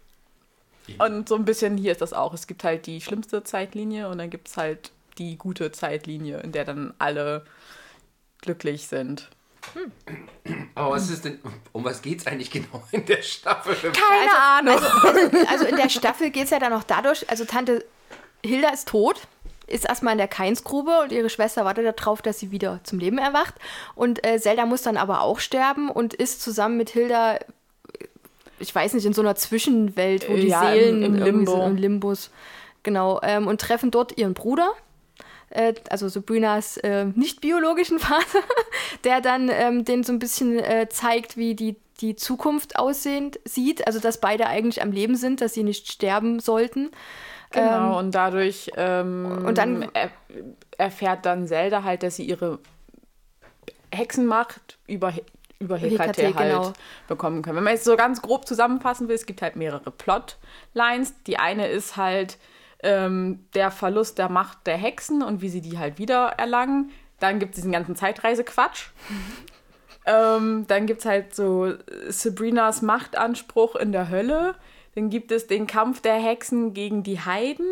Und so ein bisschen hier ist das auch. Es gibt halt die schlimmste Zeitlinie und dann gibt es halt die gute Zeitlinie, in der dann alle glücklich sind. Aber was ist denn, um was geht's eigentlich genau in der Staffel? Keine Ahnung. Also in der Staffel geht es ja dann noch dadurch, also Tante Hilda ist tot, ist erstmal in der Keinsgrube und ihre Schwester wartet darauf, dass sie wieder zum Leben erwacht. Und äh, Zelda muss dann aber auch sterben und ist zusammen mit Hilda, äh, ich weiß nicht, in so einer Zwischenwelt, wo die Ja, im- Seelen im irgendwie Limbo. sind, im Limbus. Genau, ähm, und treffen dort ihren Bruder. Äh, Also Sabrinas äh, nicht biologischen Vater, der dann ähm, den so ein bisschen äh, zeigt, wie die, die Zukunft aussehend sieht. Also dass beide eigentlich am Leben sind, dass sie nicht sterben sollten. Genau, und dadurch ähm, und dann- er, erfährt dann Zelda halt, dass sie ihre Hexenmacht über, über HKT, HKT, halt genau. bekommen können. Wenn man jetzt so ganz grob zusammenfassen will, es gibt halt mehrere Plotlines. Die eine ist halt ähm, der Verlust der Macht der Hexen und wie sie die halt wieder erlangen. Dann gibt es diesen ganzen Zeitreisequatsch. ähm, dann gibt es halt so Sabrinas Machtanspruch in der Hölle. Dann gibt es den Kampf der Hexen gegen die Heiden.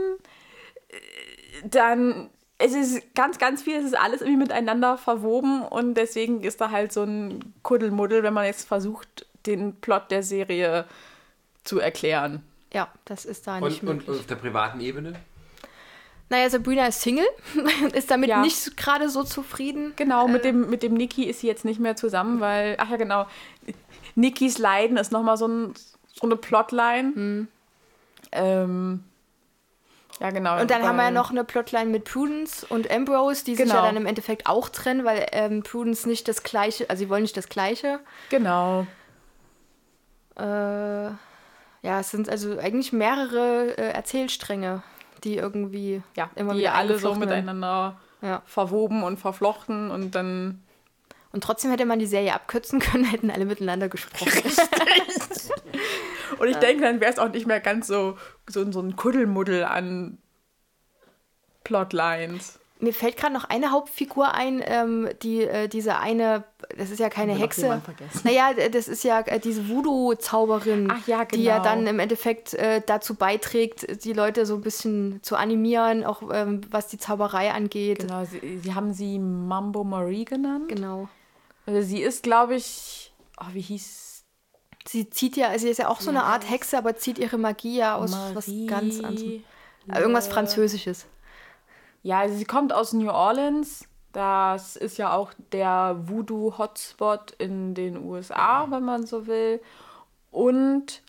Dann, es ist ganz, ganz viel, es ist alles irgendwie miteinander verwoben und deswegen ist da halt so ein Kuddelmuddel, wenn man jetzt versucht, den Plot der Serie zu erklären. Ja, das ist da nicht Und, und möglich. auf der privaten Ebene? naja, Sabrina ist Single, ist damit Ja. nicht gerade so zufrieden. Genau, mit dem, mit dem Niki ist sie jetzt nicht mehr zusammen, weil, ach ja, genau, Nikis Leiden ist nochmal so, ein, so eine Plotline. Ähm, ja, genau. Und dann haben wir ja weil- noch eine Plotline mit Prudence und Ambrose, die sich Genau. ja dann im Endeffekt auch trennen, weil ähm, Prudence nicht das gleiche, also sie wollen nicht das gleiche. Genau. Äh, ja, es sind also eigentlich mehrere äh, Erzählstränge, die irgendwie Ja, immer die wieder alle so miteinander Ja. verwoben und verflochten und dann. Und trotzdem hätte man die Serie abkürzen können, hätten alle miteinander gesprochen. Und ich denke, dann wäre es auch nicht mehr ganz so, so, so ein Kuddelmuddel an Plotlines. Mir fällt gerade noch eine Hauptfigur ein, ähm, die äh, diese eine, das ist ja keine Hexe. Naja, das ist ja äh, diese Voodoo-Zauberin, ja, die ja genau. dann im Endeffekt äh, dazu beiträgt, die Leute so ein bisschen zu animieren, auch ähm, was die Zauberei angeht. Genau, sie, sie haben sie Mambo Marie genannt. Genau. Also sie ist, glaube ich, oh, wie hieß Sie zieht ja, sie ist ja auch so eine Art Hexe, aber zieht ihre Magie ja aus was ganz anderem. Äh, Irgendwas Französisches. Ja, also sie kommt aus New Orleans. Das ist ja auch der Voodoo-Hotspot in den USA, wenn man so will. Und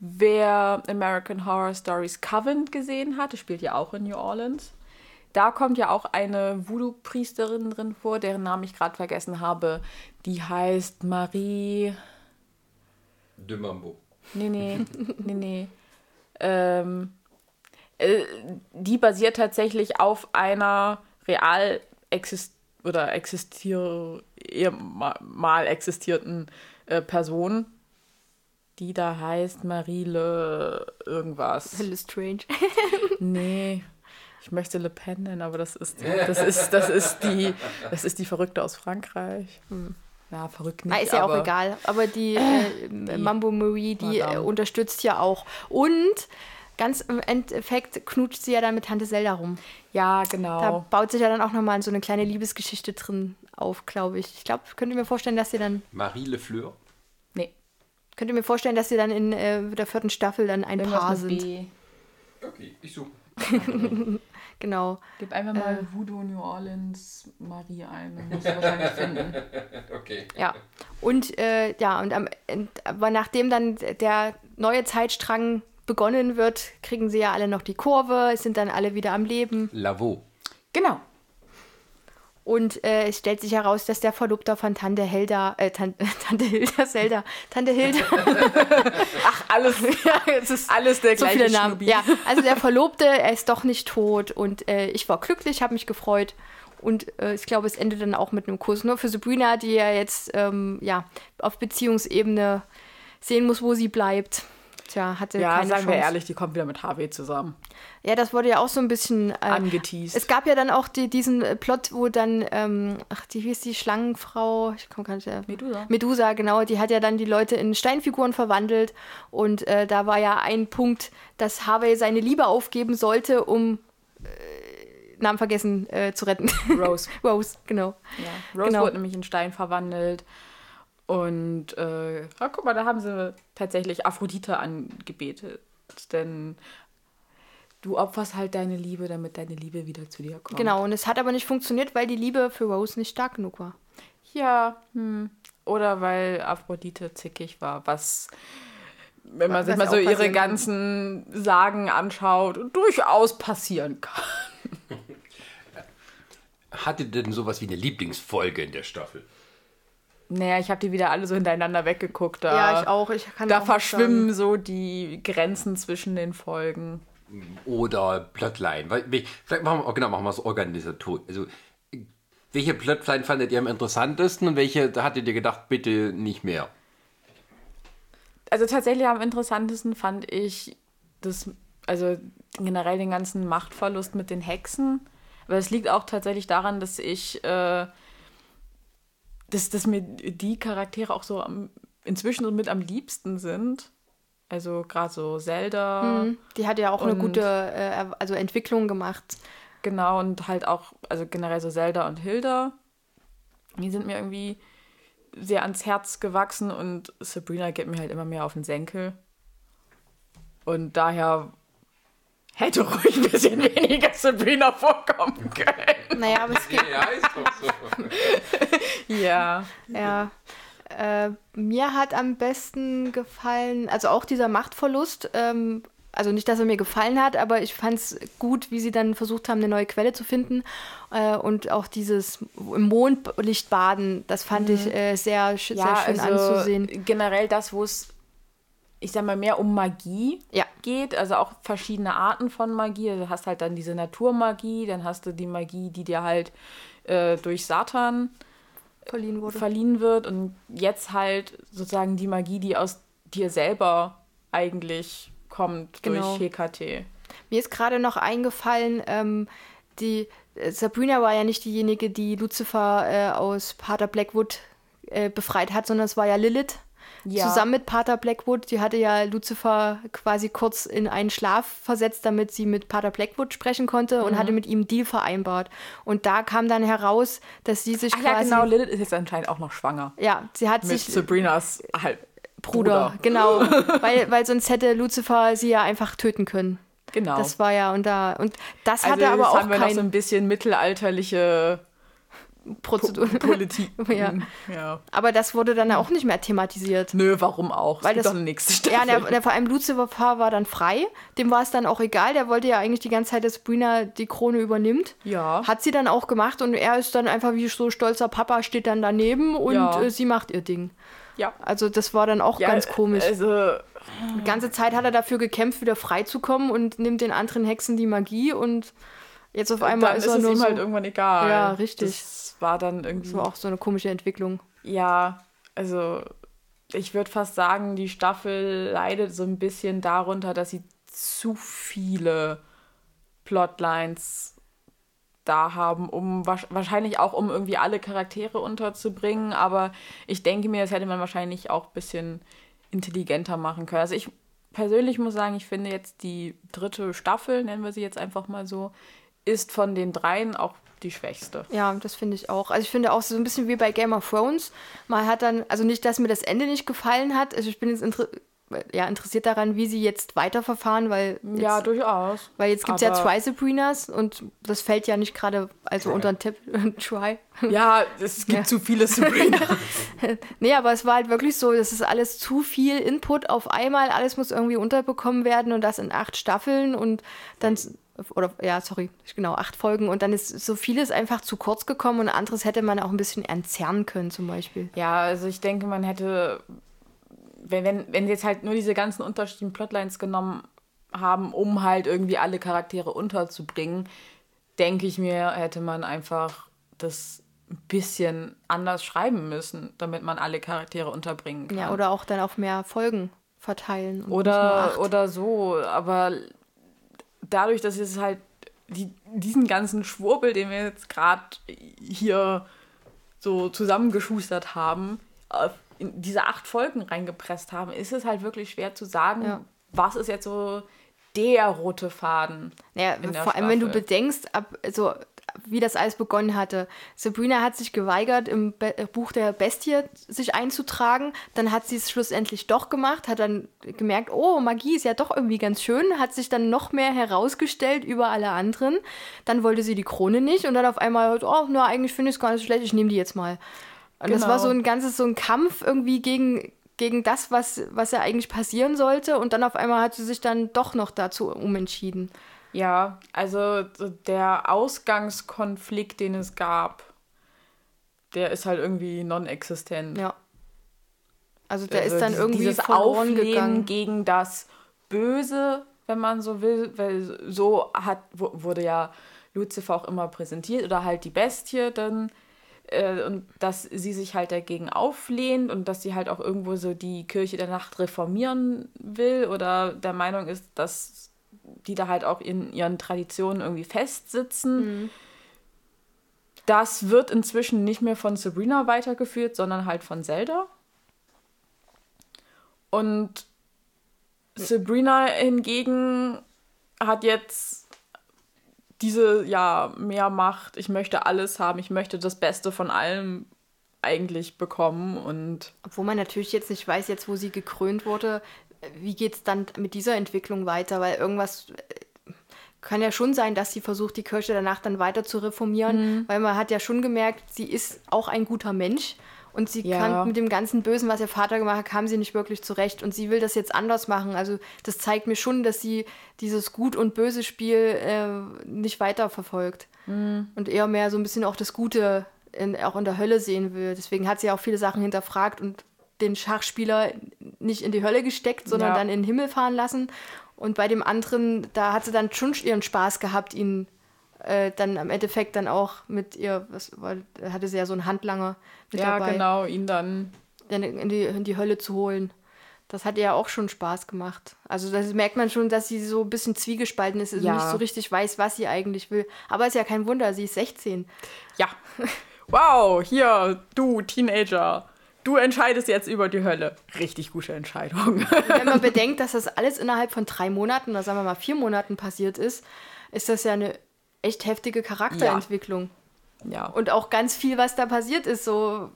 wer American Horror Stories Coven gesehen hat, das spielt ja auch in New Orleans. Da kommt ja auch eine Voodoo-Priesterin drin vor, deren Namen ich gerade vergessen habe. Die heißt Marie. De Mambo. Nee, nee, nee, nee. Ähm, äh, die basiert tatsächlich auf einer real exist oder existier mal existierten äh, Person, die da heißt Marie Le irgendwas. Is strange. Nee. Ich möchte Le Pen nennen, aber das ist, das ist, das ist die, das ist die Verrückte aus Frankreich. Ja, verrückt nicht. Na, ist ja auch aber- egal. Aber die, äh, Mambo Marie, die äh, Madame. unterstützt ja auch. Und ganz im Endeffekt knutscht sie ja dann mit Tante Zelda rum. Ja, Da genau. baut sich ja dann auch nochmal so eine kleine Liebesgeschichte drin auf, glaube ich. Ich glaube, könnt ihr mir vorstellen, dass sie dann, Marie Le Fleur. Nee. könnt ihr mir vorstellen, dass sie dann in äh, der vierten Staffel dann ein Irgendwas Paar sind. B. Okay, ich suche. Genau. Gib einfach mal Voodoo New Orleans Marie ein, dann musst du wahrscheinlich finden. Okay. Ja. Und äh, ja, und am, und, aber nachdem dann der neue Zeitstrang begonnen wird, kriegen sie ja alle noch die Kurve, sind dann alle wieder am Leben. Lavo. Genau. Und äh, es stellt sich heraus, dass der Verlobter von Tante Hilda, äh, Tan Tante Hilda, Zelda, Tante Hilda, Ach, alles, ja, es ist alles der so gleiche viele Namen. Schnubi. Ja, also der Verlobte, er ist doch nicht tot und äh, ich war glücklich, habe mich gefreut. Und äh, ich glaube, es endet dann auch mit einem Kuss. Nur für Sabrina, die ja jetzt ähm, ja, auf Beziehungsebene sehen muss, wo sie bleibt. Tja, hatte Ja, keine sagen Chance. wir ehrlich, die kommt wieder mit Harvey zusammen. Ja, das wurde ja auch so ein bisschen äh, Angeteased. Es gab ja dann auch die, diesen äh, Plot, wo dann, ähm, ach, die hieß die Schlangenfrau, ich komme gar nicht. Äh, Medusa. Medusa, genau, die hat ja dann die Leute in Steinfiguren verwandelt und äh, da war ja ein Punkt, dass Harvey seine Liebe aufgeben sollte, um äh, Namen vergessen äh, zu retten. Rose. Rose, genau. Ja. Rose Genau. wurde nämlich in Stein verwandelt. Und äh, ja, guck mal, da haben sie tatsächlich Aphrodite angebetet. Denn du opferst halt deine Liebe, damit deine Liebe wieder zu dir kommt. Genau, und es hat aber nicht funktioniert, weil die Liebe für Rose nicht stark genug war. Ja, hm. oder weil Aphrodite zickig war, was, wenn man Was sich mal so ihre kann. ganzen Sagen anschaut, durchaus passieren kann. Hattet ihr denn sowas wie eine Lieblingsfolge in der Staffel? Naja, ich habe die wieder alle so hintereinander weggeguckt. Da, ja, ich auch. Ich kann Da auch verschwimmen so die Grenzen zwischen den Folgen. Oder Plotline? Vielleicht machen wir, genau, machen wir es organisatorisch. Also, Welche Plotline fandet ihr am interessantesten und welche hattet ihr gedacht, bitte nicht mehr? Also tatsächlich am interessantesten fand ich das, also generell den ganzen Machtverlust mit den Hexen. Aber es liegt auch tatsächlich daran, dass ich, äh, dass, dass mir die Charaktere auch so am, inzwischen so mit am liebsten sind. Also gerade so Zelda. Mhm. Die hat ja auch eine gute äh, also Entwicklung gemacht. Genau, und halt auch, also generell so Zelda und Hilda. Die sind mir irgendwie sehr ans Herz gewachsen und Sabrina geht mir halt immer mehr auf den Senkel. Und daher hätte ruhig ein bisschen weniger Sabrina vorkommen können. Naja, aber es geht. Ja, ist doch so. Ja. Ja. Äh, mir hat am besten gefallen, also auch dieser Machtverlust. Ähm, also nicht, dass er mir gefallen hat, aber ich fand es gut, wie sie dann versucht haben, eine neue Quelle zu finden. Äh, und auch dieses im Mondlicht baden, das fand ich äh, sehr, sehr schön anzusehen. Generell das, wo es, ich sag mal, mehr um Magie Ja. geht, also auch verschiedene Arten von Magie. Also Du hast halt dann diese Naturmagie, dann hast du die Magie, die dir halt äh, durch Satan Verliehen verliehen wird und jetzt halt sozusagen die Magie, die aus dir selber eigentlich kommt Genau. durch HKT. Mir ist gerade noch eingefallen, ähm, die äh, Sabrina war ja nicht diejenige, die Lucifer äh, aus Pater Blackwood äh, befreit hat, sondern es war ja Lilith. Ja. Zusammen mit Pater Blackwood, die hatte ja Lucifer quasi kurz in einen Schlaf versetzt, damit sie mit Pater Blackwood sprechen konnte Mhm. und hatte mit ihm einen Deal vereinbart. Und da kam dann heraus, dass sie sich Ach ja, quasi. genau, Lilith ist jetzt anscheinend auch noch schwanger. Ja, sie hat Mit sich Sabrinas halt Bruder, genau, weil, weil sonst hätte Lucifer sie ja einfach töten können. Genau. Das war ja und da und das also hatte aber auch haben wir noch so kein ein bisschen mittelalterliche Prozedur. Politik. Ja. ja. Aber das wurde dann auch nicht mehr thematisiert. Nö, warum auch? Weil es das- eine nächste Ja, Staffel. der, der, vor allem Lucifer war dann frei. Dem war es dann auch egal. Der wollte ja eigentlich die ganze Zeit, dass Sabrina die Krone übernimmt. Ja. Hat sie dann auch gemacht und er ist dann einfach wie so stolzer Papa, steht dann daneben und Ja. äh, sie macht ihr Ding. ja. Also das war dann auch ja, ganz komisch. Also, die ganze Zeit hat er dafür gekämpft, wieder frei zu kommen und nimmt den anderen Hexen die Magie und jetzt auf einmal dann ist ist er es nur ihm so. halt irgendwann egal. Ja, richtig. Das war dann irgendwie. das war auch so eine komische Entwicklung. Ja, also ich würde fast sagen, die Staffel leidet so ein bisschen darunter, dass sie zu viele Plotlines da haben, um wahrscheinlich auch um irgendwie alle Charaktere unterzubringen, aber ich denke mir, das hätte man wahrscheinlich auch ein bisschen intelligenter machen können. Also ich persönlich muss sagen, ich finde jetzt die dritte Staffel, nennen wir sie jetzt einfach mal so, ist von den dreien auch die schwächste. Ja, das finde ich auch. Also ich finde auch so ein bisschen wie bei Game of Thrones. Man hat dann, also nicht, dass mir das Ende nicht gefallen hat. Also ich bin jetzt inter ja, interessiert daran, wie sie jetzt weiterverfahren, weil jetzt, Ja, durchaus. weil jetzt gibt es ja zwei Sabrinas und das fällt ja nicht gerade also unter den Tipp. Try. Ja, es gibt zu viele Sabrina. Nee, aber es war halt wirklich so, das ist alles zu viel Input auf einmal, alles muss irgendwie unterbekommen werden und das in acht Staffeln und dann, oder ja, sorry, genau, acht Folgen und dann ist so vieles einfach zu kurz gekommen und anderes hätte man auch ein bisschen entzerren können zum Beispiel. ja, also ich denke, man hätte, wenn, wenn, wenn sie jetzt halt nur diese ganzen unterschiedlichen Plotlines genommen haben, um halt irgendwie alle Charaktere unterzubringen, denke ich mir, hätte man einfach das ein bisschen anders schreiben müssen, damit man alle Charaktere unterbringen kann. Ja, oder auch dann auf mehr Folgen verteilen. Oder, oder so, aber dadurch, dass es halt die, diesen ganzen Schwurbel, den wir jetzt gerade hier so zusammengeschustert haben, in diese acht Folgen reingepresst haben, ist es halt wirklich schwer zu sagen, Ja. was ist jetzt so der rote Faden. Ja, vor allem, wenn du bedenkst, ab, also, wie das alles begonnen hatte. Sabrina hat sich geweigert, im Be äh, Buch der Bestie sich einzutragen. Dann hat sie es schlussendlich doch gemacht, hat dann gemerkt, oh, Magie ist ja doch irgendwie ganz schön, hat sich dann noch mehr herausgestellt über alle anderen. Dann wollte sie die Krone nicht und dann auf einmal, oh, na, eigentlich finde ich es gar nicht so schlecht, ich nehme die jetzt mal. Und das Genau. war so ein ganzes, so ein Kampf irgendwie gegen, gegen das, was, was ja eigentlich passieren sollte. Und dann auf einmal hat sie sich dann doch noch dazu umentschieden. Ja, also so der Ausgangskonflikt, den es gab, der ist halt irgendwie non-existent. Ja. Also der Also ist dann irgendwie dieses verloren Auflehnen gegangen. gegen das Böse, wenn man so will, weil so hat wu- wurde ja Lucifer auch immer präsentiert oder halt die Bestie dann äh, und dass sie sich halt dagegen auflehnt und dass sie halt auch irgendwo so die Kirche der Nacht reformieren will oder der Meinung ist, dass die da halt auch in ihren Traditionen irgendwie festsitzen. Mhm. Das wird inzwischen nicht mehr von Sabrina weitergeführt, sondern halt von Zelda. Und Sabrina hingegen hat jetzt diese, ja, mehr Macht. Ich möchte alles haben. Ich möchte das Beste von allem eigentlich bekommen. Und Obwohl man natürlich jetzt nicht weiß, jetzt wo sie gekrönt wurde, wie geht es dann mit dieser Entwicklung weiter? Weil irgendwas äh, kann ja schon sein, dass sie versucht, die Kirche danach dann weiter zu reformieren, mhm. weil man hat ja schon gemerkt, sie ist auch ein guter Mensch und sie ja. kann mit dem ganzen Bösen, was ihr Vater gemacht hat, kam sie nicht wirklich zurecht. Und sie will das jetzt anders machen. Also das zeigt mir schon, dass sie dieses Gut- und Böse-Spiel äh, nicht weiter verfolgt. Mhm. Und eher mehr so ein bisschen auch das Gute in, auch in der Hölle sehen will. Deswegen hat sie auch viele Sachen hinterfragt und den Schachspieler nicht in die Hölle gesteckt, sondern ja. dann in den Himmel fahren lassen. Und bei dem anderen, da hat sie dann schon ihren Spaß gehabt, ihn äh, dann am Endeffekt dann auch mit ihr, was weil, hatte sie ja so einen Handlanger mit ja, dabei. Ja, genau, ihn dann in die, in die Hölle zu holen. Das hat ihr ja auch schon Spaß gemacht. Also das merkt man schon, dass sie so ein bisschen zwiegespalten ist und ja. nicht so richtig weiß, was sie eigentlich will. Aber ist ja kein Wunder, sie ist 16. Ja. Wow, hier, du Teenager. Du entscheidest jetzt über die Hölle. Richtig gute Entscheidung. Wenn man bedenkt, dass das alles innerhalb von drei Monaten oder sagen wir mal vier Monaten passiert ist, ist das ja eine echt heftige Charakterentwicklung. Ja. ja. Und auch ganz viel, was da passiert ist. So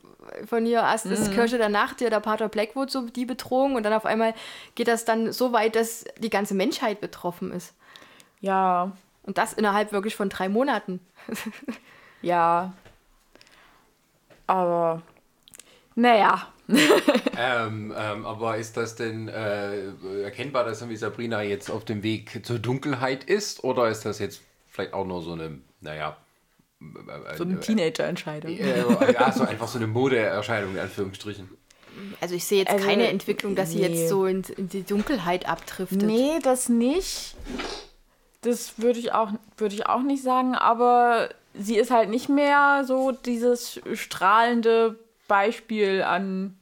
von hier erst mhm. ist Kirche der Nacht, ja der Pater Blackwood, so die Bedrohung. Und dann auf einmal geht das dann so weit, dass die ganze Menschheit betroffen ist. Ja. Und das innerhalb wirklich von drei Monaten. ja. Aber naja. ähm, ähm, aber ist das denn äh, erkennbar, dass Sabrina jetzt auf dem Weg zur Dunkelheit ist? Oder ist das jetzt vielleicht auch nur so eine, naja. Äh, so eine Teenager-Entscheidung. Äh, ja, so einfach so eine Modeerscheinung, in Anführungsstrichen. Also ich sehe jetzt also, keine Entwicklung, dass nee. sie jetzt so in, in, die Dunkelheit abtrifft. Nee, das nicht. Das würde ich, auch, würd ich auch nicht sagen, aber sie ist halt nicht mehr so dieses strahlende Beispiel an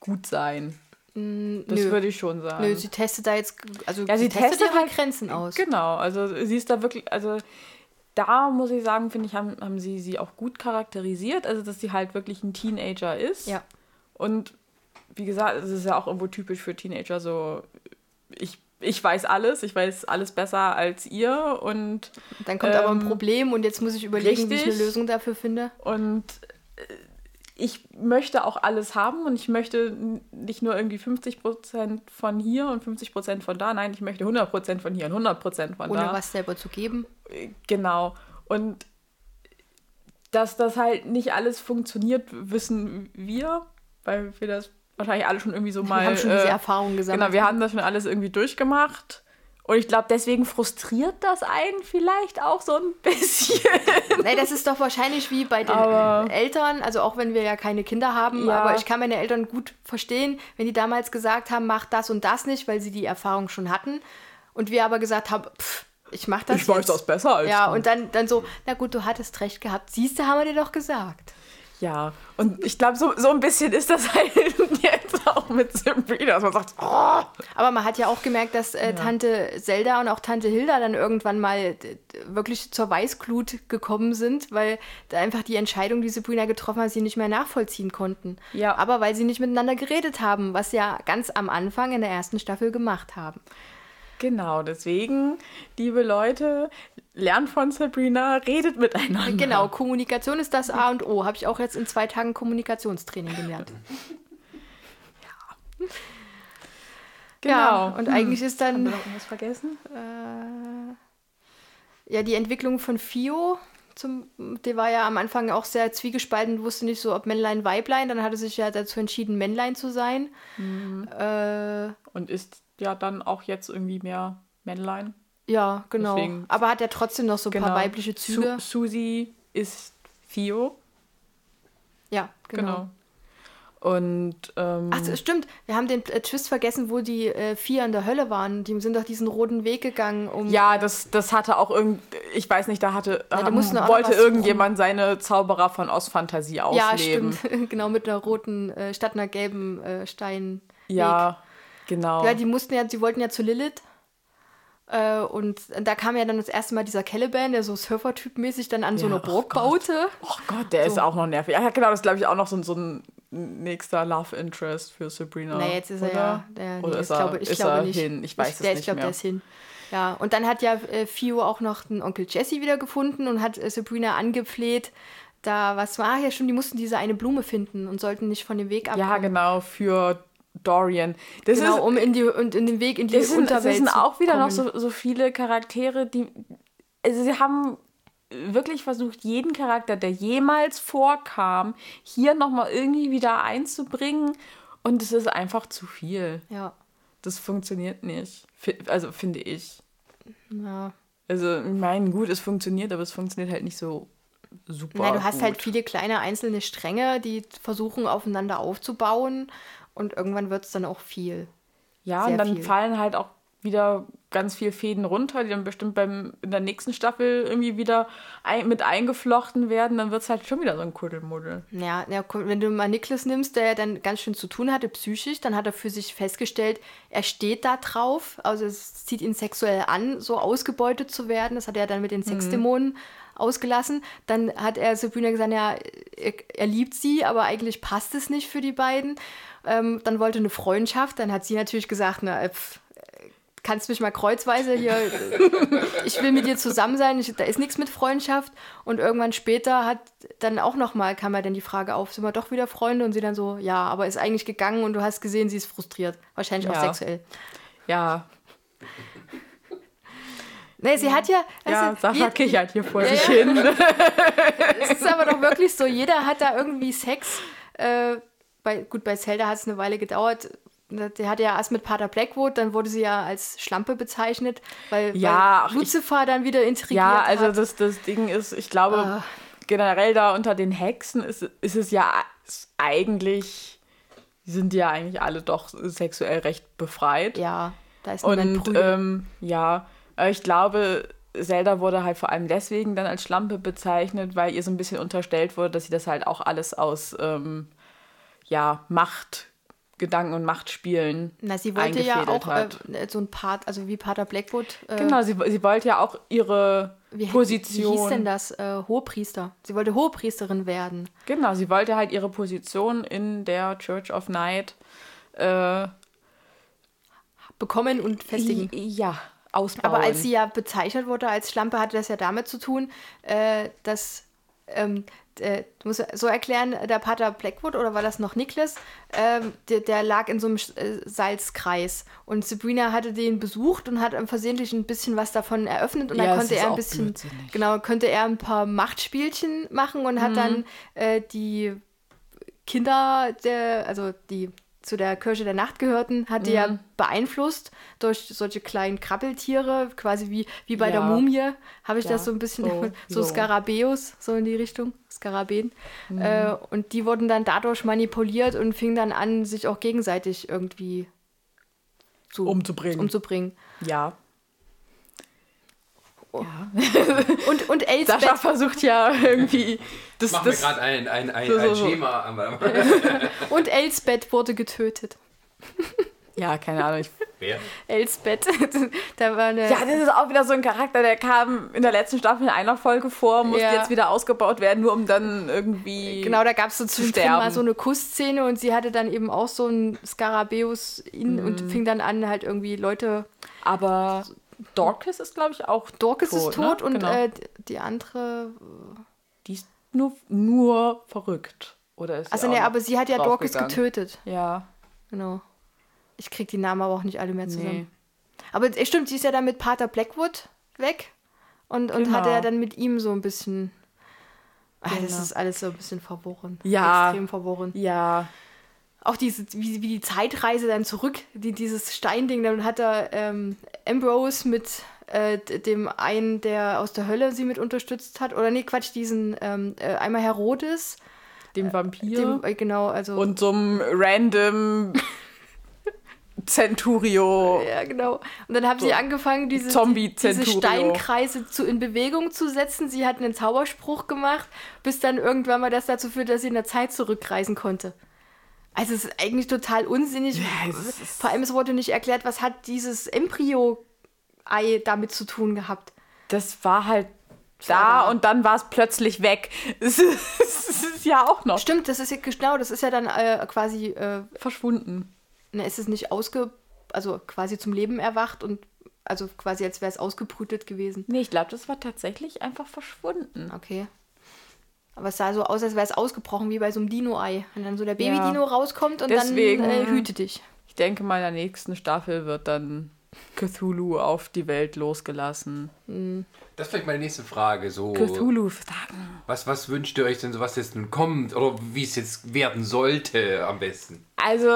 Gutsein. Mm, das würde ich schon sagen. Nö, sie testet da jetzt, also ja, sie, sie testet, testet ihre halt, Grenzen aus. Genau, also sie ist da wirklich, also da muss ich sagen, finde ich, haben, haben sie sie auch gut charakterisiert, also dass sie halt wirklich ein Teenager ist. Ja. Und wie gesagt, es ist ja auch irgendwo typisch für Teenager so, ich, ich weiß alles, ich weiß alles besser als ihr und dann kommt ähm, aber ein ähm, Problem und jetzt muss ich überlegen, richtig. wie ich eine Lösung dafür finde. Und äh, ich möchte auch alles haben und ich möchte nicht nur irgendwie 50% von hier und 50% von da, nein, ich möchte 100% von hier und 100% von Ohne da. Ohne was selber zu geben. Genau. Und dass das halt nicht alles funktioniert, wissen wir, weil wir das wahrscheinlich alle schon irgendwie so mal. Wir haben schon diese äh, Erfahrungen gesammelt. Genau, wir haben das schon alles irgendwie durchgemacht. Und ich glaube, deswegen frustriert das einen vielleicht auch so ein bisschen. Nein, das ist doch wahrscheinlich wie bei den aber, Eltern, also auch wenn wir ja keine Kinder haben, ja. aber ich kann meine Eltern gut verstehen, wenn die damals gesagt haben, mach das und das nicht, weil sie die Erfahrung schon hatten. Und wir aber gesagt haben, pff, ich mach das. Ich jetzt. weiß das besser als Ja, du. und dann, dann so, na gut, du hattest recht gehabt. Siehst du, haben wir dir doch gesagt. Ja, und ich glaube, so, so ein bisschen ist das halt jetzt auch mit Sabrina, dass man sagt, oh. Aber man hat ja auch gemerkt, dass äh, ja. Tante Zelda und auch Tante Hilda dann irgendwann mal wirklich zur Weißglut gekommen sind, weil da einfach die Entscheidung, die Sabrina getroffen hat, sie nicht mehr nachvollziehen konnten. Ja. Aber weil sie nicht miteinander geredet haben, was ja ganz am Anfang in der ersten Staffel gemacht haben. Genau, deswegen, liebe Leute, lernt von Sabrina, redet miteinander. Genau, Kommunikation ist das A und O. Habe ich auch jetzt in zwei Tagen Kommunikationstraining gelernt. ja. Genau. Ja, und hm. eigentlich ist dann. Haben wir noch irgendwas vergessen? Äh, ja, die Entwicklung von Fio. Zum, der war ja am Anfang auch sehr zwiegespalten, wusste nicht so, ob Männlein, Weiblein. Dann hat er sich ja dazu entschieden, Männlein zu sein. Mhm. Äh, und ist ja dann auch jetzt irgendwie mehr Männlein. Ja, genau. Deswegen, Aber hat er trotzdem noch so ein genau. paar weibliche Züge. Su Susi ist Theo. Ja, genau. genau. Und ähm, Ach, so, stimmt. Wir haben den äh, Twist vergessen, wo die äh, vier in der Hölle waren. Die sind doch diesen roten Weg gegangen, um. ja, das, das hatte auch irgend, ich weiß nicht, da hatte, Ja, da noch wollte irgendjemand seine Zauberer von Ostfantasie ja, ausleben. stimmt. genau, mit einer roten, äh, statt einer gelben äh, Stein. Ja, genau. Ja, die mussten ja, sie wollten ja zu Lilith. Äh, und da kam ja dann das erste Mal dieser Caliban, der so Surfer-Typ-mäßig dann an so Ja, einer oh Burg Gott. baute. Oh Gott, der ist auch noch nervig. Ja, genau, das ist, glaube ich, auch noch so, ein- so ein nächster Love Interest für Sabrina. Na, jetzt ist oder? er ja. Der, nee, Oder ich ist er, glaube, ich ist glaube er nicht. hin? Ich weiß ich, es der, nicht Ich glaube, der ist hin. Ja, und dann hat ja äh, Fio auch noch den Onkel Jesse wiedergefunden und hat äh, Sabrina angefleht, da was war. Ach ja, stimmt, die mussten diese eine Blume finden und sollten nicht von dem Weg abkommen. Ja, genau, für Dorian. Das Genau, ist, um in die und in den Weg in die sind, es Unterwelt sind zu auch wieder noch kommen. so, so viele Charaktere, die. Also sie haben wirklich versucht, jeden Charakter, der jemals vorkam, hier nochmal irgendwie wieder einzubringen. Und es ist einfach zu viel. Ja, Das funktioniert nicht. Also finde ich. ja. Also, ich meine, gut, es funktioniert, aber es funktioniert halt nicht so super. Na, du hast gut. halt viele kleine einzelne Stränge, die versuchen aufeinander aufzubauen und irgendwann wird es dann auch viel. Ja, sehr und dann viel. fallen halt auch wieder ganz viel Fäden runter, die dann bestimmt beim, in der nächsten Staffel irgendwie wieder ein, mit eingeflochten werden. Dann wird es halt schon wieder so ein Kuddelmuddel. Ja, ja, wenn du mal Niklas nimmst, der ja dann ganz schön zu tun hatte, psychisch, dann hat er für sich festgestellt, er steht da drauf, also es zieht ihn sexuell an, so ausgebeutet zu werden. Das hat er dann mit den Sexdämonen ausgelassen. Dann hat er Sabrina gesagt, ja, er, er liebt sie, aber eigentlich passt es nicht für die beiden. Ähm, dann wollte eine Freundschaft, dann hat sie natürlich gesagt, na, äh, pf, kannst mich mal kreuzweise hier, ich will mit dir zusammen sein, ich, da ist nichts mit Freundschaft. Und irgendwann später hat dann auch nochmal, kam ja dann die Frage auf, sind wir doch wieder Freunde? Und sie dann so, ja, aber ist eigentlich gegangen und du hast gesehen, sie ist frustriert. Wahrscheinlich auch Ja. sexuell. Ja, Nee, sie hat ja, ja, je- kichert hier vor Ja, sich ja. hin. es ist aber doch wirklich so, jeder hat da irgendwie Sex. Äh, bei, gut, bei Zelda hat es eine Weile gedauert. Der hatte ja erst mit Pater Blackwood, dann wurde sie ja als Schlampe bezeichnet, weil, Ja, weil ich- Lucifer dann wieder intrigiert Ja, also hat. das, das Ding ist, ich glaube, Ah. generell da unter den Hexen ist, ist es ja eigentlich, sind ja eigentlich alle doch sexuell recht befreit. Ja, da ist niemand Und ähm, ja, ich glaube, Zelda wurde halt vor allem deswegen dann als Schlampe bezeichnet, weil ihr so ein bisschen unterstellt wurde, dass sie das halt auch alles aus ähm, ja, Machtgedanken und Machtspielen Na, sie wollte ja auch hat. äh, so ein Part, also wie Pater Blackwood. Äh, Genau, sie, sie wollte ja auch ihre wie, Position. Wie hieß denn das? Äh, Hohepriester. Sie wollte Hohepriesterin werden. Genau, sie wollte halt ihre Position in der Church of Night äh, Bekommen und festigen. ja, ausbauen. Aber als sie ja bezeichnet wurde als Schlampe, hatte das ja damit zu tun, äh, dass, ähm, äh, du musst so erklären, der Pater Blackwood oder war das noch Niklas, ähm, der, der lag in so einem äh, Salzkreis. Und Sabrina hatte den besucht und hat versehentlich ein bisschen was davon eröffnet. Und Ja, dann konnte er ein bisschen, genau, konnte er ein paar Machtspielchen machen und Mhm. hat dann äh, die Kinder, der, also die zu der Kirche der Nacht gehörten, hat die Mhm. ja beeinflusst durch solche kleinen Krabbeltiere, quasi wie, wie bei der Ja. Mumie, habe ich Ja, das so ein bisschen, so- so, so. Skarabäus, so in die Richtung, Skarabäen. Mhm. Äh, und die wurden dann dadurch manipuliert und fingen dann an, sich auch gegenseitig irgendwie zu, Umzubringen. umzubringen. ja. Und, und Sascha Elsbeth, versucht ja irgendwie das, Machen wir das gerade ein, ein, ein, So, so, ein so. Schema. und Elsbeth wurde getötet. ja, keine Ahnung. Ich, Wer? Elsbeth, da war eine... ja, das ist auch wieder so ein Charakter, der kam in der letzten Staffel in einer Folge vor, musste Ja. jetzt wieder ausgebaut werden, nur um dann irgendwie Genau, da gab es so zwischendrin sterben. mal so eine Kussszene und sie hatte dann eben auch so einen Skarabäus in und Mhm. fing dann an, halt irgendwie Leute. Aber Dorcas ist, glaube ich, auch Dorcas tot, ist tot ne? und Genau. äh, die andere. Die ist nur, nur verrückt. Oder ist Also, ne, aber sie hat ja Dorcas getötet. Ja, Genau. Ich krieg die Namen aber auch nicht alle mehr zusammen. nee. Aber es stimmt, sie ist ja dann mit Pater Blackwood weg und, und Genau. hatte ja dann mit ihm so ein bisschen. Das Genau. ist alles so ein bisschen verworren. Ja. Extrem verworren. Ja, auch diese, wie, wie die Zeitreise dann zurück, die, dieses Steinding, dann hat er ähm, Ambrose mit äh, dem einen, der aus der Hölle sie mit unterstützt hat, oder nee, Quatsch, diesen, ähm, äh, einmal Herodes, dem Vampir Dem, äh, genau, also. und so einem random Centurio. ja, genau. Und dann haben sie angefangen, diese, diese Steinkreise zu, in Bewegung zu setzen. Sie hatten einen Zauberspruch gemacht, bis dann irgendwann mal das dazu führt, dass sie in der Zeit zurückreisen konnte. Also es ist eigentlich total unsinnig. es ist- Vor allem es wurde nicht erklärt, was hat dieses Embryo-Ei damit zu tun gehabt. Das war halt da und dann war es plötzlich weg. Es ist, es ist ja auch noch Stimmt, das ist ja genau, das ist ja dann äh, quasi, äh, verschwunden. ne, ist es nicht ausge, also quasi zum Leben erwacht und also quasi als wäre es ausgebrütet gewesen. Nee, ich glaube, das war tatsächlich einfach verschwunden. Okay. Aber es sah so aus, als wäre es ausgebrochen, wie bei so einem Dino-Ei. Wenn dann so der Ja. Baby-Dino rauskommt und Deswegen- dann äh, hüte dich. Ich denke mal, in der nächsten Staffel wird dann Cthulhu auf die Welt losgelassen. Das ist vielleicht meine nächste Frage. So, Cthulhu sagen. was, was wünscht ihr euch denn, so was jetzt nun kommt oder wie es jetzt werden sollte am besten? Also,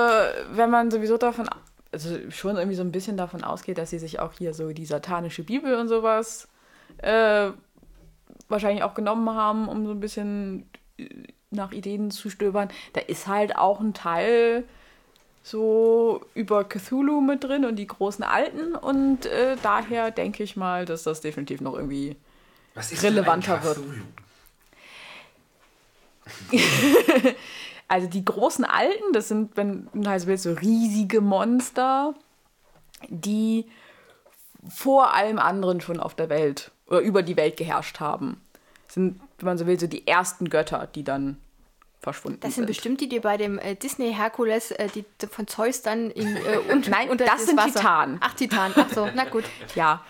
wenn man sowieso davon, also schon irgendwie so ein bisschen davon ausgeht, dass sie sich auch hier so die satanische Bibel und sowas äh, wahrscheinlich auch genommen haben, um so ein bisschen äh, nach Ideen zu stöbern, da ist halt auch ein Teil so über Cthulhu mit drin und die großen Alten. Und äh, daher denke ich mal, dass das definitiv noch irgendwie Relevanter wird. Also die großen Alten, das sind, wenn du so willst, so riesige Monster, die vor allem anderen schon auf der Welt oder über die Welt geherrscht haben. Sind, wenn man so will, so die ersten Götter, die dann verschwunden Das sind bestimmt die, die bei dem äh, Disney Herkules, äh, die von Zeus dann in, äh, und, Nein, unter das sind Wasser. Titanen. Ach, Titan. Ach so, na gut. Ja.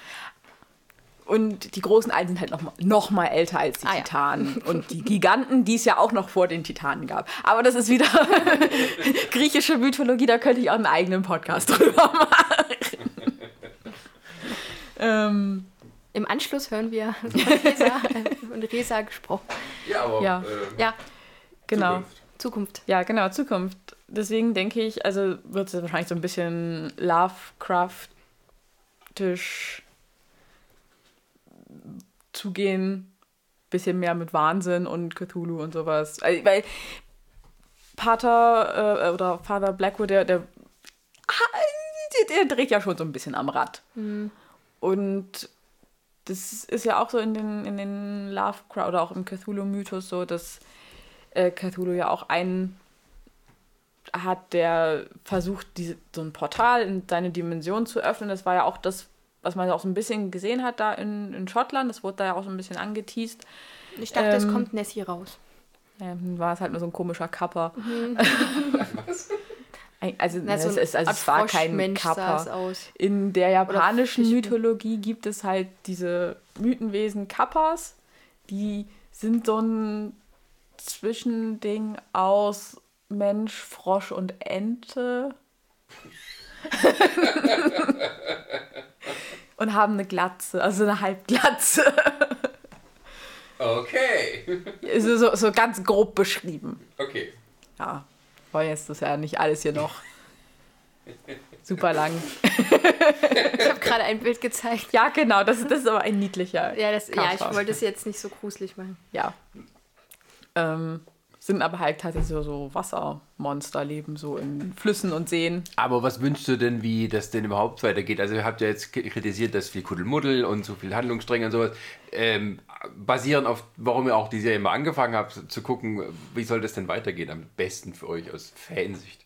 Und die großen Alten sind halt noch mal, noch mal älter als die Ah, ja. Titanen. Und die Giganten, die es ja auch noch vor den Titanen gab. Aber das ist wieder griechische Mythologie, da könnte ich auch einen eigenen Podcast drüber machen. ähm, Im Anschluss hören wir von Resa, äh, von Resa gesprochen. Ja, aber Ja. äh, Ja, genau. Zukunft. Zukunft. Ja, genau, Zukunft. Deswegen denke ich, also wird es wahrscheinlich so ein bisschen Lovecraftisch zugehen. Bisschen mehr mit Wahnsinn und Cthulhu und sowas. Also, Weil Pater äh, oder Father Blackwood, der, der, ah, der, der dreht ja schon so ein bisschen am Rad. Und das ist ja auch so in den, in den Lovecraft oder auch im Cthulhu-Mythos so, dass äh, Cthulhu ja auch einen hat, der versucht, diese, so ein Portal in seine Dimension zu öffnen. Das war ja auch das, was man auch so ein bisschen gesehen hat da in, in Schottland. Das wurde da ja auch so ein bisschen angeteased. Ich dachte, es Ähm, kommt Nessie raus. Ja, dann war es halt nur so ein komischer Kapper. Ein- Also, Na, so es, ist, also es war kein aus. In der japanischen. Mythologie gibt es halt diese Mythenwesen Kappas, die sind so ein Zwischending aus Mensch, Frosch und Ente. und haben eine Glatze, also eine Halbglatze. Okay. so, so, so ganz grob beschrieben. Okay. Ja, wollen jetzt das ja nicht alles hier noch super lang. Ich habe gerade ein Bild gezeigt. Ja, genau, das, das ist aber ein niedlicher. Ja, das, ja, ich wollte es jetzt nicht so gruselig machen. Ja. Ähm, sind aber halt tatsächlich so, so Wassermonster, leben so in Flüssen und Seen. Aber was wünschst du denn, wie das denn überhaupt weitergeht? Also ihr habt ja jetzt kritisiert, dass viel Kuddelmuddel und so viel Handlungsstränge und sowas ähm, basieren auf, warum ihr auch die Serie mal angefangen habt, zu gucken, wie soll das denn weitergehen am besten für euch aus Fansicht?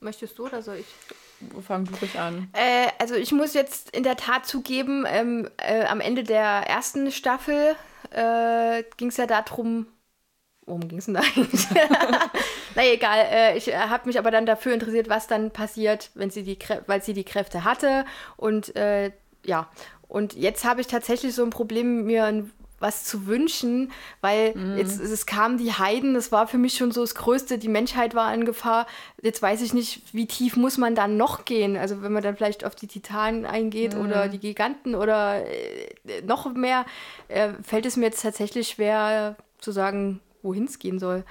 Möchtest du oder soll ich? Wo fangen du ruhig an? Äh, also ich muss jetzt in der Tat zugeben, ähm, äh, am Ende der ersten Staffel äh, ging es ja darum, worum ging es denn da eigentlich? Na egal, äh, ich äh, habe mich aber dann dafür interessiert, was dann passiert, wenn sie die Krä weil sie die Kräfte hatte und äh, ja, und jetzt habe ich tatsächlich so ein Problem, mir ein was zu wünschen, weil jetzt es kamen die Heiden, das war für mich schon so das Größte, die Menschheit war in Gefahr. Jetzt weiß ich nicht, wie tief muss man dann noch gehen? Also wenn man dann vielleicht auf die Titanen eingeht oder die Giganten oder äh, noch mehr, äh, fällt es mir jetzt tatsächlich schwer zu sagen, wohin es gehen soll.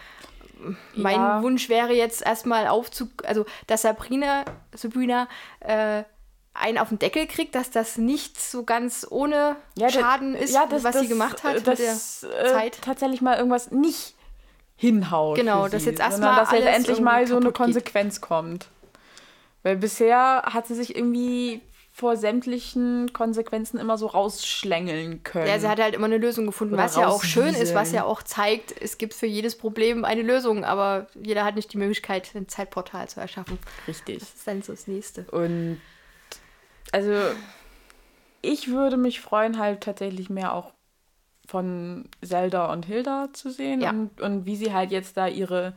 Mein Ja. Wunsch wäre jetzt erstmal aufzu, also dass Sabrina, Sabrina äh, einen auf den Deckel kriegt, dass das nicht so ganz ohne Ja, Schaden ist, ja, das- was das, sie gemacht hat äh, mit der das, äh, Zeit. Tatsächlich mal irgendwas nicht hinhaut. Genau, dass jetzt erst sondern mal dass jetzt endlich mal so eine kaputt geht. Konsequenz kommt. Weil bisher hat sie sich irgendwie vor sämtlichen Konsequenzen immer so rausschlängeln können. Ja, sie hat halt immer eine Lösung gefunden, Oder was ja auch schön ist, was ja auch zeigt, es gibt für jedes Problem eine Lösung, aber jeder hat nicht die Möglichkeit, ein Zeitportal zu erschaffen. Richtig. Das ist dann so das Nächste. Und also ich würde mich freuen, halt tatsächlich mehr auch von Zelda und Hilda zu sehen Ja. und, und wie sie halt jetzt da ihre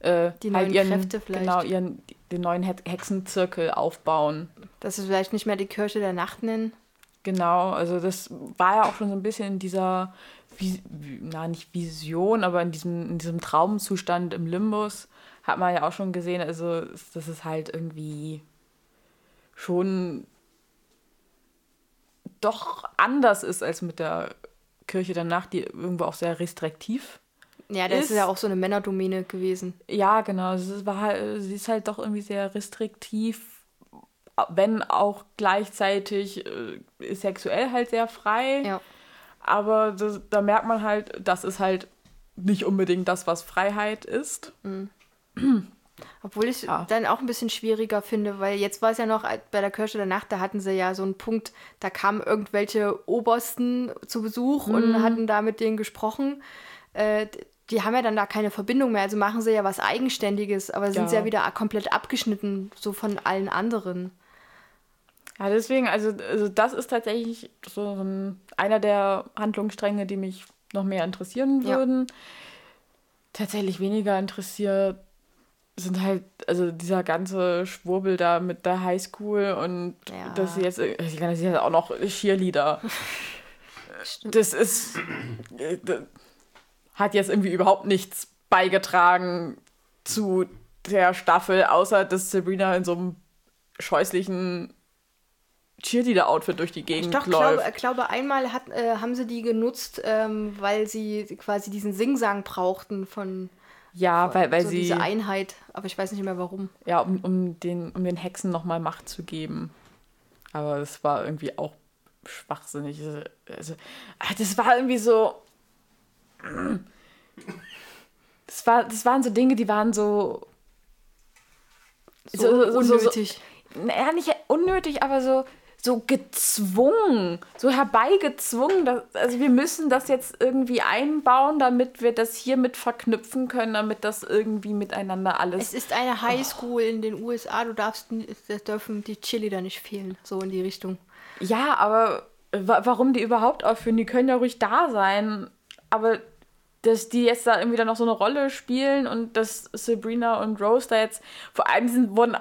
äh, Die halt neuen ihren, Kräfte vielleicht. Genau, ihren den neuen He Hexenzirkel aufbauen. Dass es vielleicht nicht mehr die Kirche der Nacht nennen. Genau, also das war ja auch schon so ein bisschen in dieser, Vi Vi- na nicht Vision, aber in diesem, in diesem Traumzustand im Limbus hat man ja auch schon gesehen, also dass es halt irgendwie schon doch anders ist als mit der Kirche der Nacht, die irgendwo auch sehr restriktiv. Ja, das ist, Ist- ja auch so eine Männerdomäne gewesen. Ja, genau, es war halt, sie ist halt doch irgendwie sehr restriktiv, wenn auch gleichzeitig äh, sexuell halt sehr frei. Ja. Aber das, da merkt man halt, das ist halt nicht unbedingt das, was Freiheit ist. Obwohl ich Ja. dann auch ein bisschen schwieriger finde, weil jetzt war es ja noch äh, bei der Kirche der Nacht, da hatten sie ja so einen Punkt, da kamen irgendwelche Obersten zu Besuch Mhm. und hatten da mit denen gesprochen. Äh, die haben ja dann da keine Verbindung mehr, also machen sie ja was Eigenständiges, aber sind Ja. sie ja wieder komplett abgeschnitten, so von allen anderen. Ja, deswegen, also, also das ist tatsächlich so ein, einer der Handlungsstränge, die mich noch mehr interessieren Ja. würden. Tatsächlich weniger interessiert sind halt, also dieser ganze Schwurbel da mit der Highschool und Ja. dass sie jetzt, ich kann das jetzt auch noch Cheerleader. das ist, äh, das hat jetzt irgendwie überhaupt nichts beigetragen zu der Staffel, außer dass Sabrina in so einem scheußlichen Cheerleader-Outfit durch die Gegend Doch, läuft. glaube, ich glaube, einmal hat, äh, haben sie die genutzt, ähm, weil sie quasi diesen Singsang brauchten von ja, weil, weil so sie, diese Einheit, aber ich weiß nicht mehr warum. ja, um, um, den, um den Hexen nochmal Macht zu geben. Aber das war irgendwie auch schwachsinnig. Also, ah, das war irgendwie so. Das, war, das waren so Dinge, die waren so. So, unnötig. naja, nicht unnötig, aber so, so gezwungen, so herbeigezwungen. Dass, also wir müssen das jetzt irgendwie einbauen, damit wir das hiermit verknüpfen können, damit das irgendwie miteinander alles. Es ist eine Highschool in den USA, du darfst, es dürfen die Cheerleader nicht fehlen, so in die Richtung. ja, aber wa warum die überhaupt aufführen? Die können ja ruhig da sein. Aber dass die jetzt da irgendwie dann noch so eine Rolle spielen und dass Sabrina und Rose da jetzt, vor allem sind, wurden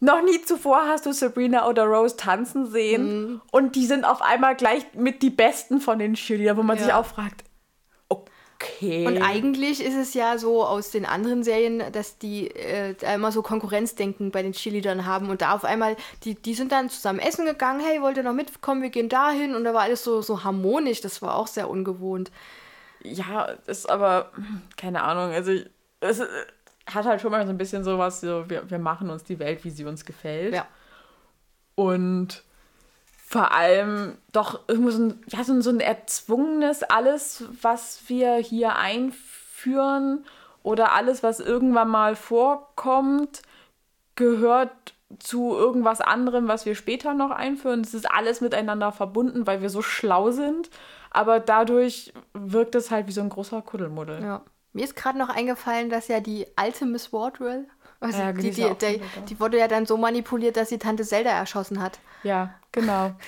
noch nie zuvor hast du Sabrina oder Rose tanzen sehen Mhm. und die sind auf einmal gleich mit die Besten von den Cheerleadern, wo man sich Ja. auch fragt, okay. Und eigentlich ist es ja so aus den anderen Serien, dass die äh, immer so Konkurrenzdenken bei den Cheerleadern haben und da auf einmal, die, die sind dann zusammen essen gegangen, hey, wollt ihr noch mitkommen, wir gehen dahin und da war alles so, so harmonisch, das war auch sehr ungewohnt. Ja, ist aber, keine Ahnung, also ich- es hat halt schon mal so ein bisschen sowas, so, wir, wir machen uns die Welt, wie sie uns gefällt. Ja. Und vor allem doch irgendwo so ein, ja, so ein, so ein erzwungenes, alles, was wir hier einführen oder alles, was irgendwann mal vorkommt, gehört zu irgendwas anderem, was wir später noch einführen. Es ist alles miteinander verbunden, weil wir so schlau sind. Aber dadurch wirkt es halt wie so ein großer Kuddelmuddel. Ja. Mir ist gerade noch eingefallen, dass ja die alte Miss Wardwell, also Ja, die die, die, die, wurde ja dann so manipuliert, dass sie Tante Zelda erschossen hat. Ja, genau.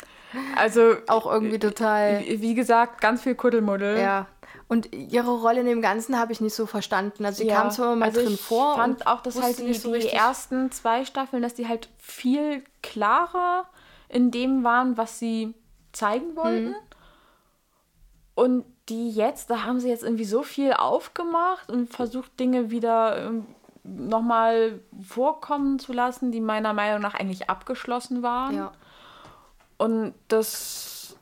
Also, Auch irgendwie total. wie wie gesagt, ganz viel Kuddelmuddel. Ja. Und ihre Rolle in dem Ganzen habe ich nicht so verstanden. Also sie Ja, kam zwar immer mal also drin ich vor. fand und auch, dass halt die, so die ersten zwei Staffeln, dass die halt viel klarer in dem waren, was sie zeigen wollten. Mhm. Und die jetzt, da haben sie jetzt irgendwie so viel aufgemacht und versucht, Dinge wieder ähm, nochmal vorkommen zu lassen, die meiner Meinung nach eigentlich abgeschlossen waren. Ja. Und das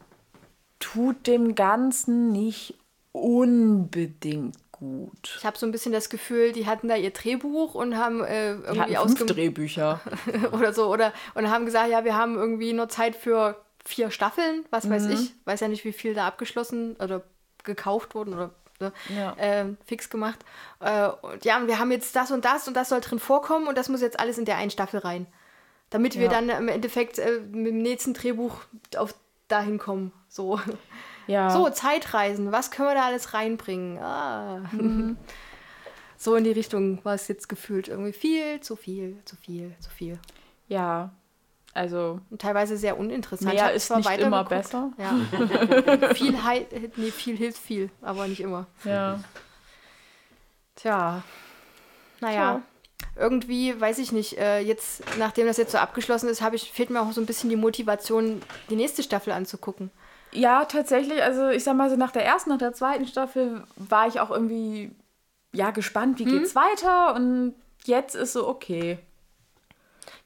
tut dem Ganzen nicht unbedingt gut. Ich habe so ein bisschen das Gefühl, die hatten da ihr Drehbuch und haben äh, irgendwie ausgemacht Drehbücher. oder so oder und haben gesagt, ja, wir haben irgendwie nur Zeit für vier Staffeln, was weiß Mhm. ich, weiß ja nicht, wie viel da abgeschlossen oder gekauft wurden oder ne, Ja. ähm, fix gemacht. Äh, und ja, und wir haben jetzt das und das und das soll drin vorkommen und das muss jetzt alles in der einen Staffel rein. Damit wir Ja. dann im Endeffekt äh, mit dem nächsten Drehbuch auf dahin kommen. So. Ja. So, Zeitreisen, was können wir da alles reinbringen? Ah. So in die Richtung war es jetzt gefühlt. Irgendwie viel, zu viel, zu viel, zu viel. Ja. Also, Und teilweise sehr uninteressant. Mehr ist nicht immer weitergeguckt. besser. Ja. viel, nee, viel hilft viel, aber nicht immer. Ja. Tja. Naja. Irgendwie, weiß ich nicht, äh, jetzt, nachdem das jetzt so abgeschlossen ist, habe ich, fehlt mir auch so ein bisschen die Motivation, die nächste Staffel anzugucken. Ja, tatsächlich. Also ich sag mal so nach der ersten, nach der zweiten Staffel war ich auch irgendwie ja gespannt, wie Hm? geht's weiter und jetzt ist so okay.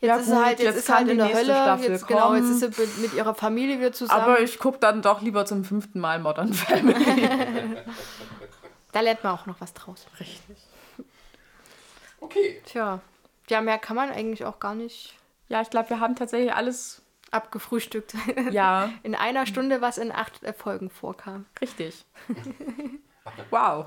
Jetzt Ja, ist gut, sie halt, jetzt, jetzt ist halt in der Hölle. Staffel Jetzt, genau, jetzt ist sie mit- mit ihrer Familie wieder zusammen. Aber ich gucke dann doch lieber zum fünften Mal Modern Family. da lernt man auch noch was draus. Richtig. Okay. Tja. Ja, mehr kann man eigentlich auch gar nicht Ja, ich glaube, wir haben tatsächlich alles. abgefrühstückt. Ja, In einer Stunde, was in acht äh, Folgen vorkam. richtig. Wow.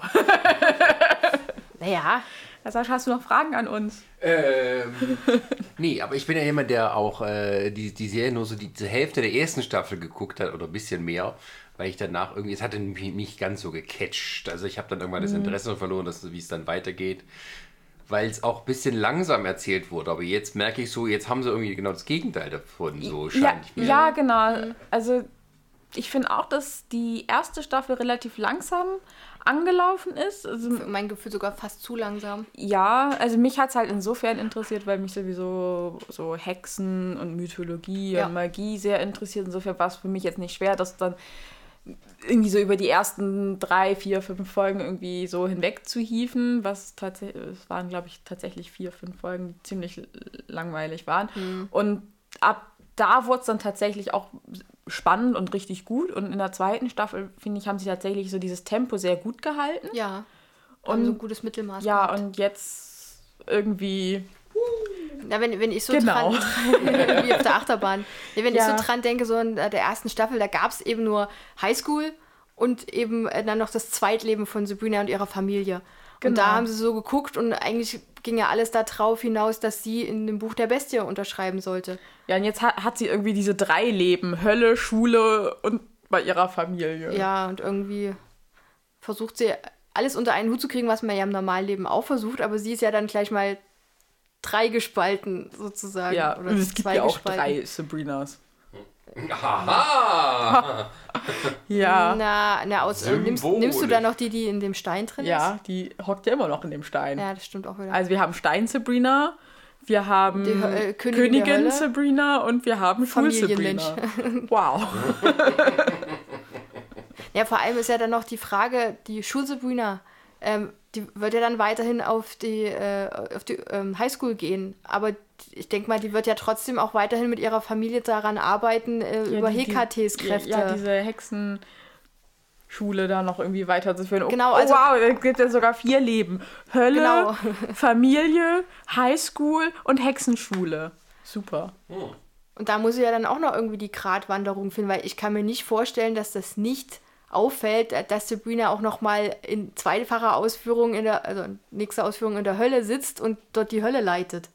Naja, Sascha, hast du noch Fragen an uns? Ähm, nee, aber ich bin ja jemand, der auch äh, die, die Serie nur so die, die Hälfte der ersten Staffel geguckt hat oder ein bisschen mehr, weil ich danach irgendwie, es hatte mich nicht ganz so gecatcht. Also ich habe dann irgendwann das Interesse verloren, dass, wie es dann weitergeht, weil es auch ein bisschen langsam erzählt wurde. Aber jetzt merke ich so, jetzt haben sie irgendwie genau das Gegenteil davon, so Ja, scheint mir. ja, genau. Also ich finde auch, dass die erste Staffel relativ langsam angelaufen ist. Also, mein Gefühl sogar fast zu langsam. ja, also mich hat es halt insofern interessiert, weil mich sowieso so Hexen und Mythologie Ja. und Magie sehr interessiert. Insofern war es für mich jetzt nicht schwer, das dann irgendwie so über die ersten drei, vier, fünf Folgen irgendwie so hinweg zu hieven, was tatsächlich, es waren glaube ich tatsächlich vier, fünf Folgen, die ziemlich langweilig waren. Und ab da wurde es dann tatsächlich auch spannend und richtig gut. Und in der zweiten Staffel, finde ich, haben sie tatsächlich so dieses Tempo sehr gut gehalten. Ja. Und- Und so ein gutes Mittelmaß. Ja, gehabt. und jetzt irgendwie. Ja, wenn, wenn ich so Genau. dran, wie auf der Achterbahn, ja, wenn Ja. ich so dran denke, so in der ersten Staffel, da gab es eben nur Highschool und eben äh, dann noch das Zweitleben von Sabrina und ihrer Familie. Und Genau. da haben sie so geguckt und eigentlich ging ja alles darauf hinaus, dass sie in dem Buch der Bestie unterschreiben sollte. Ja, und jetzt hat, hat sie irgendwie diese drei Leben: Hölle, Schule und bei ihrer Familie. Ja, und irgendwie versucht sie alles unter einen Hut zu kriegen, was man ja im Normalleben auch versucht, aber sie ist ja dann gleich mal drei gespalten sozusagen. Ja, oder und es gibt ja auch drei Sabrinas. Haha! Ja. Na, na aus, äh, nimmst, nimmst du da noch die, die in dem Stein drin Ja, die hockt ja immer noch in dem Stein. ist? Ja, das stimmt auch wieder. Also wir haben Stein Sabrina, wir haben Die äh, Königin Königin. Sabrina und wir haben Schul Familienmensch. Sabrina. Wow. ja, vor allem ist ja dann noch die Frage, die Schul-Sabrina, ähm, die wird ja dann weiterhin auf die, äh, auf die ähm, Highschool gehen. Aber ich denke mal, die wird ja trotzdem auch weiterhin mit ihrer Familie daran arbeiten, äh, über die- die- Hekates Kräfte. Ja, diese Hexenschule da noch irgendwie weiterzuführen. Oh, Genau, oh, also- wow, es gibt ja sogar vier Leben. Hölle, Genau. Familie, Highschool und Hexenschule. Super. Und da muss ich ja dann auch noch irgendwie die Gratwanderung finden, weil ich kann mir nicht vorstellen, dass das nicht auffällt, dass Sabrina auch noch mal in zweifacher Ausführung in der, also nächste Ausführung in der Hölle sitzt und dort die Hölle leitet.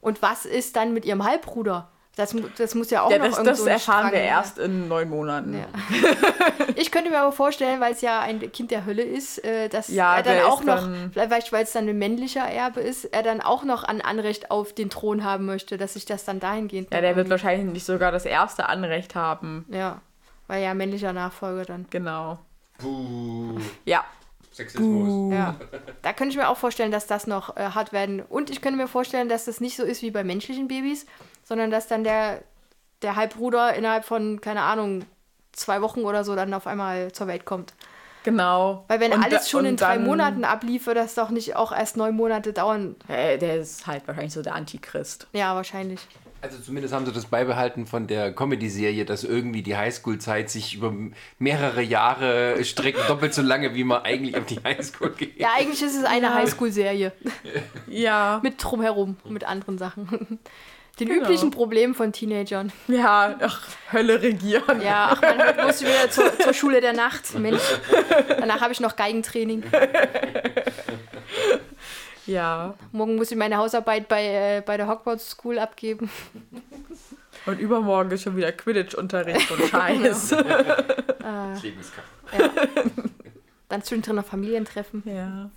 Und was ist dann mit ihrem Halbbruder? Das, das muss ja auch Ja, noch das, das so erfahren Strang, wir ja. erst in neun Monaten. Ja. Ich könnte mir aber vorstellen, weil es ja ein Kind der Hölle ist, äh, dass Ja, er dann auch noch, dann- vielleicht weil es dann ein männlicher Erbe ist, er dann auch noch ein Anrecht auf den Thron haben möchte, dass sich das dann dahingehend Ja, der wird wahrscheinlich nicht sogar das erste Anrecht haben. Ja, weil ja männlicher Nachfolger dann. Genau. Puh. Ja. Sexismus. Ja. Da könnte ich mir auch vorstellen, dass das noch äh, hart werden. Und ich könnte mir vorstellen, dass das nicht so ist wie bei menschlichen Babys, sondern dass dann der, der Halbbruder innerhalb von, keine Ahnung, zwei Wochen oder so dann auf einmal zur Welt kommt. Genau. Weil wenn Und alles da- schon in drei dann- Monaten ablief, würde das doch nicht auch erst neun Monate dauern. Äh, der ist halt wahrscheinlich so der Antichrist. Ja, wahrscheinlich. Also zumindest haben sie das beibehalten von der Comedy-Serie, dass irgendwie die Highschool-Zeit sich über mehrere Jahre streckt, doppelt so lange, wie man eigentlich auf die Highschool geht. Ja, eigentlich ist es eine Ja. Highschool-Serie. Ja. mit drumherum, mit anderen Sachen. Den Genau. üblichen Problemen von Teenagern. Ja, ach, Hölle regieren. Ja, ach man, muss ich wieder zur, zur Schule der Nacht. Mensch. Danach habe ich noch Geigentraining. Ja. Morgen muss ich meine Hausarbeit bei, äh, bei der Hogwarts School abgeben. Und übermorgen ist schon wieder Quidditch-Unterricht und Scheiß. Dann zwischendrin noch Familientreffen. ja.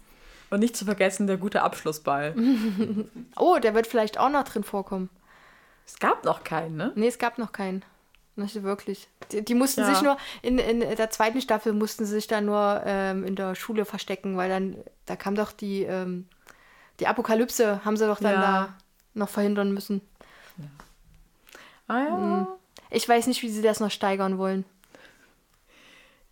Und nicht zu vergessen, der gute Abschlussball. Oh, der wird vielleicht auch noch drin vorkommen. Es gab noch keinen, ne? Nee, es gab noch keinen. Nicht wirklich. Die, die mussten Ja. sich nur, in, in der zweiten Staffel mussten sie sich dann nur ähm, in der Schule verstecken, weil dann, da kam doch die, ähm, die Apokalypse, haben sie doch dann Ja. da noch verhindern müssen. Ah ja. Ich weiß nicht, wie sie das noch steigern wollen.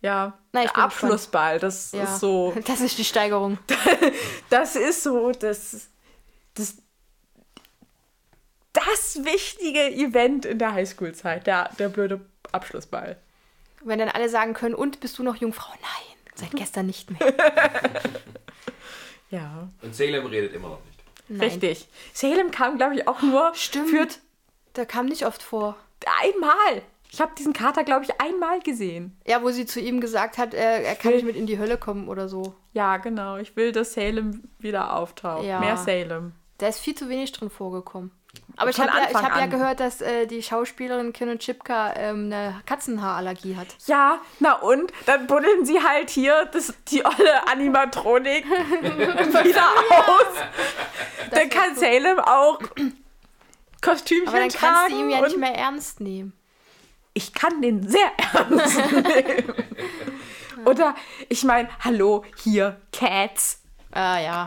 Ja. Ich der. Abschlussball, das Ja. ist so. Das ist die Steigerung. Das ist so das, das, das wichtige Event in der Highschool-Zeit, der, der blöde Abschlussball. Wenn dann alle sagen können, und bist du noch Jungfrau? Nein, seit gestern nicht mehr. Ja, Und Salem redet immer noch nicht. Nein. richtig. Salem kam, glaube ich, auch nur Stimmt. für Der kam nicht oft vor. einmal. Ich habe diesen Kater, glaube ich, einmal gesehen. Ja, wo sie zu ihm gesagt hat, er, er kann nicht mit in die Hölle kommen oder so. Ja, genau. Ich will, dass Salem wieder auftaucht. Ja. Mehr Salem. Da ist viel zu wenig drin vorgekommen. Aber ich habe ja, ich hab ja gehört, dass äh, die Schauspielerin Kinnen Chipka ähm, eine Katzenhaarallergie hat. Ja, na und? Dann buddeln sie halt hier das, die olle Animatronik wieder aus. Dann kann Salem auch Kostümchen Aber dann kannst tragen. du ihn ja nicht mehr ernst nehmen. Ich kann den sehr ernst nehmen. Oder, ich meine, hallo, hier, Cats. Ah ja.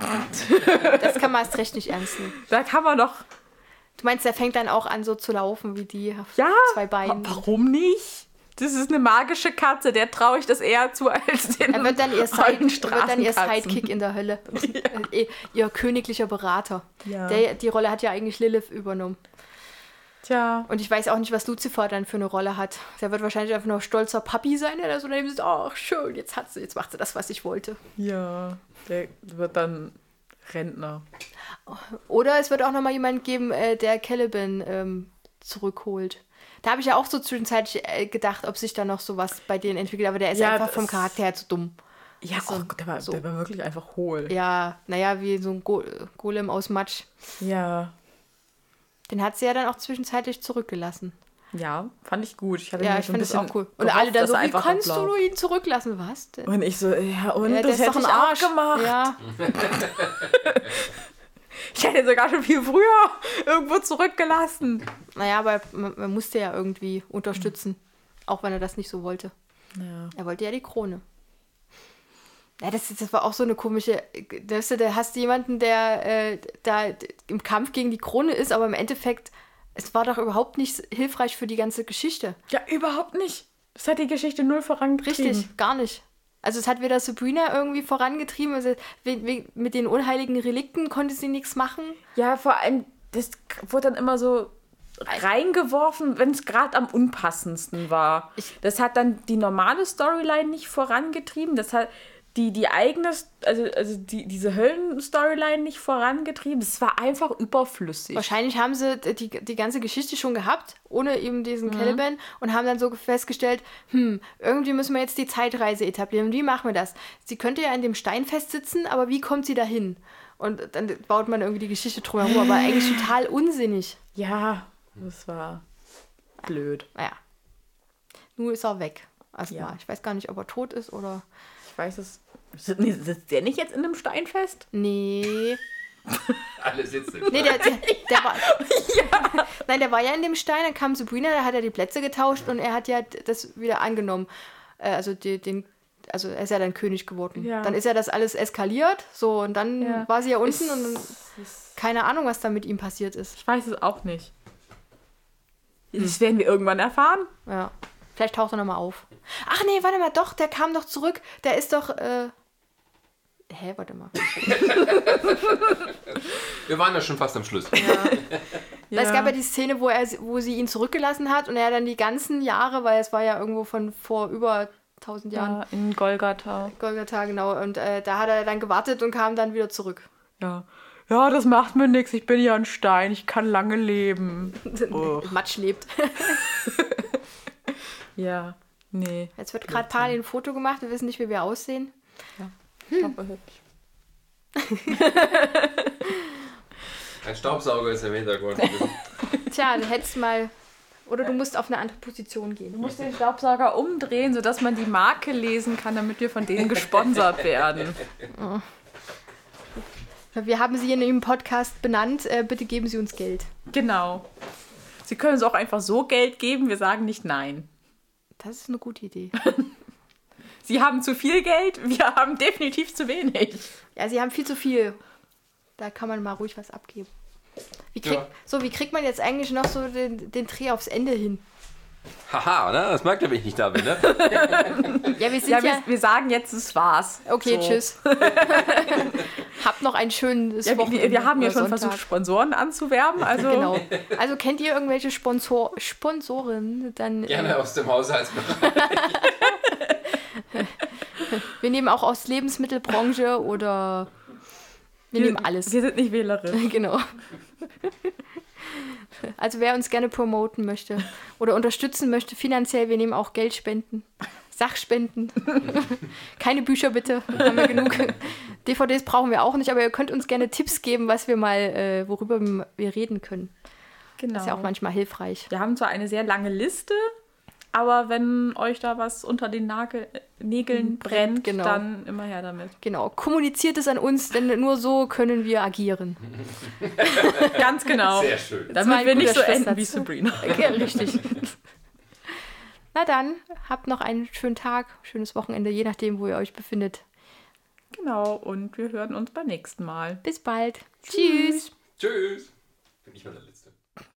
das kann man erst recht nicht ernst nehmen. Da kann man doch, Du meinst, der fängt dann auch an so zu laufen wie die auf ja, zwei Beinen. wa- warum nicht? Das ist eine magische Katze, der traue ich das eher zu als den Er wird dann ihr, Side, er wird dann ihr. Sidekick in der Hölle. Äh, ihr königlicher Berater. Ja. Der, die Rolle hat ja eigentlich Lilith übernommen. Tja, Und ich weiß auch nicht, was Lucifer dann für eine Rolle hat. Der wird wahrscheinlich einfach nur stolzer Papi sein, der da so daneben sitzt. Ach, schön, jetzt hat sie, jetzt macht sie das, was ich wollte. ja, der wird dann Rentner. Oder es wird auch noch mal jemand geben, äh, der Caliban ähm, zurückholt. Da habe ich ja auch so zwischenzeitlich äh, gedacht, ob sich da noch sowas bei denen entwickelt, aber der ist Ja, einfach vom Charakter her zu dumm. Ja, so- oh der, war, so. der war wirklich einfach hohl. Ja, naja, wie so ein Go Golem aus Matsch. Ja. Den hat sie ja dann auch zwischenzeitlich zurückgelassen. Ja, fand ich gut. Ich hatte Ja, ich finde das auch cool. Und alle dann so, wie kannst du ihn zurücklassen? Was? Der, Und ich so, ja, und ja, das ist hätte doch ich auch gemacht. Ja, Ich hätte ihn sogar schon viel früher irgendwo zurückgelassen. naja, aber man, man musste ja irgendwie unterstützen. Auch wenn er das nicht so wollte. Ja. Er wollte ja die Krone. Ja, das, das war auch so eine komische. Weißt du, da hast du jemanden, der äh, da im Kampf gegen die Krone ist, aber im Endeffekt, es war doch überhaupt nicht hilfreich für die ganze Geschichte. ja, überhaupt nicht. Das hat die Geschichte null vorangetrieben. Richtig, gar nicht. Also es hat weder Sabrina irgendwie vorangetrieben, also mit den unheiligen Relikten konnte sie nichts machen. Ja, vor allem, das wurde dann immer so reingeworfen, wenn es gerade am unpassendsten war. das hat dann die normale Storyline nicht vorangetrieben. Das hat die, die eigene, also, also die, diese Höllen-Storyline nicht vorangetrieben. Es war einfach überflüssig. Wahrscheinlich haben sie die, die ganze Geschichte schon gehabt, ohne eben diesen Caliban, und haben dann so festgestellt, hm, irgendwie müssen wir jetzt die Zeitreise etablieren. Wie machen wir das? Sie könnte ja in dem Stein festsitzen, aber wie kommt sie dahin? Und dann baut man irgendwie die Geschichte drumherum, aber eigentlich total unsinnig. Ja, das war blöd. Naja. Nun ist er weg. Erstmal. Ja. Ich weiß gar nicht, ob er tot ist oder. Ich weiß es. Sitzt der nicht jetzt in einem Stein fest? Nee. Alle sitzen. Nee, der, der, der war. Nein, der war ja in dem Stein, dann kam Sabrina, da hat er die Plätze getauscht und er hat ja das wieder angenommen. Äh, Also die, den. Also er ist ja dann König geworden. Ja. Dann ist ja das alles eskaliert, so und dann Ja. war sie ja unten Es- und dann, keine Ahnung, was da mit ihm passiert ist. Ich weiß es auch nicht. Das werden wir irgendwann erfahren. Ja. Vielleicht taucht er nochmal auf. Ach nee, warte mal, doch, der kam doch zurück. Der ist doch. Äh, hä, warte mal. Wir waren ja schon fast am Schluss. Es gab ja die Szene, wo, er, wo sie ihn zurückgelassen hat und er dann die ganzen Jahre, weil es war ja irgendwo von vor über 1000 Jahren, ja, in Golgatha. Golgatha, genau, und äh, da hat er dann gewartet und kam dann wieder zurück. Ja. ja, das macht mir nichts, ich bin ja ein Stein, ich kann lange leben. Uch. Matsch lebt. Ja, nee. Jetzt wird gerade parallel ein Foto gemacht, wir wissen nicht, wie wir aussehen. Aber hübsch. Ein Staubsauger ist im Hintergrund. Tja, dann hättest du mal. Oder du musst auf eine andere Position Du gehen. musst den Staubsauger umdrehen, sodass man die Marke lesen kann, damit wir von denen gesponsert werden. Wir haben sie in Ihrem Podcast benannt. Äh, bitte geben Sie uns Geld. Genau. Sie können uns auch einfach so Geld geben, wir sagen nicht nein. Das ist eine gute Idee. Sie haben zu viel Geld, wir haben definitiv zu wenig. Ja, Sie haben viel zu viel. Da kann man mal ruhig was abgeben. Wie krieg, Ja. So, wie kriegt man jetzt eigentlich noch so den, den Dreh aufs Ende hin? Haha, ne? Das merkt ihr, wenn ich nicht da bin, ne? Ja, wir sind Ja, ja. wir, wir sagen jetzt, es war's. okay, So. tschüss. Habt noch ein schönes Ja, wir, Wochenende wir haben ja schon Sonntag. versucht, Sponsoren anzuwerben. Also Genau. Also kennt ihr irgendwelche Sponsor Sponsoren? Dann Gerne äh, aus dem Haushaltsbereich. wir nehmen auch aus Lebensmittelbranche oder wir, nehmen alles. Wir sind nicht wählerisch. genau. Also wer uns gerne promoten möchte oder unterstützen möchte finanziell, wir nehmen auch Geldspenden, Sachspenden. Keine Bücher bitte, haben wir genug. DVDs brauchen wir auch nicht, aber ihr könnt uns gerne Tipps geben, was wir mal, äh, worüber wir reden können. Genau. Das ist ja auch manchmal hilfreich. Wir haben zwar eine sehr lange Liste, aber wenn euch da was unter den Nagel, Nägeln brennt, genau. dann immer her damit. Genau, kommuniziert es an uns, denn nur so können wir agieren. Ganz genau. Sehr schön. Damit wir nicht so enden wie. Sabrina. Ja, richtig. Na dann, habt noch einen schönen Tag, schönes Wochenende, je nachdem, wo ihr euch befindet. Genau, und wir hören uns beim nächsten Mal. Bis bald. Tschüss. Tschüss. Bin ich mal der Letzte.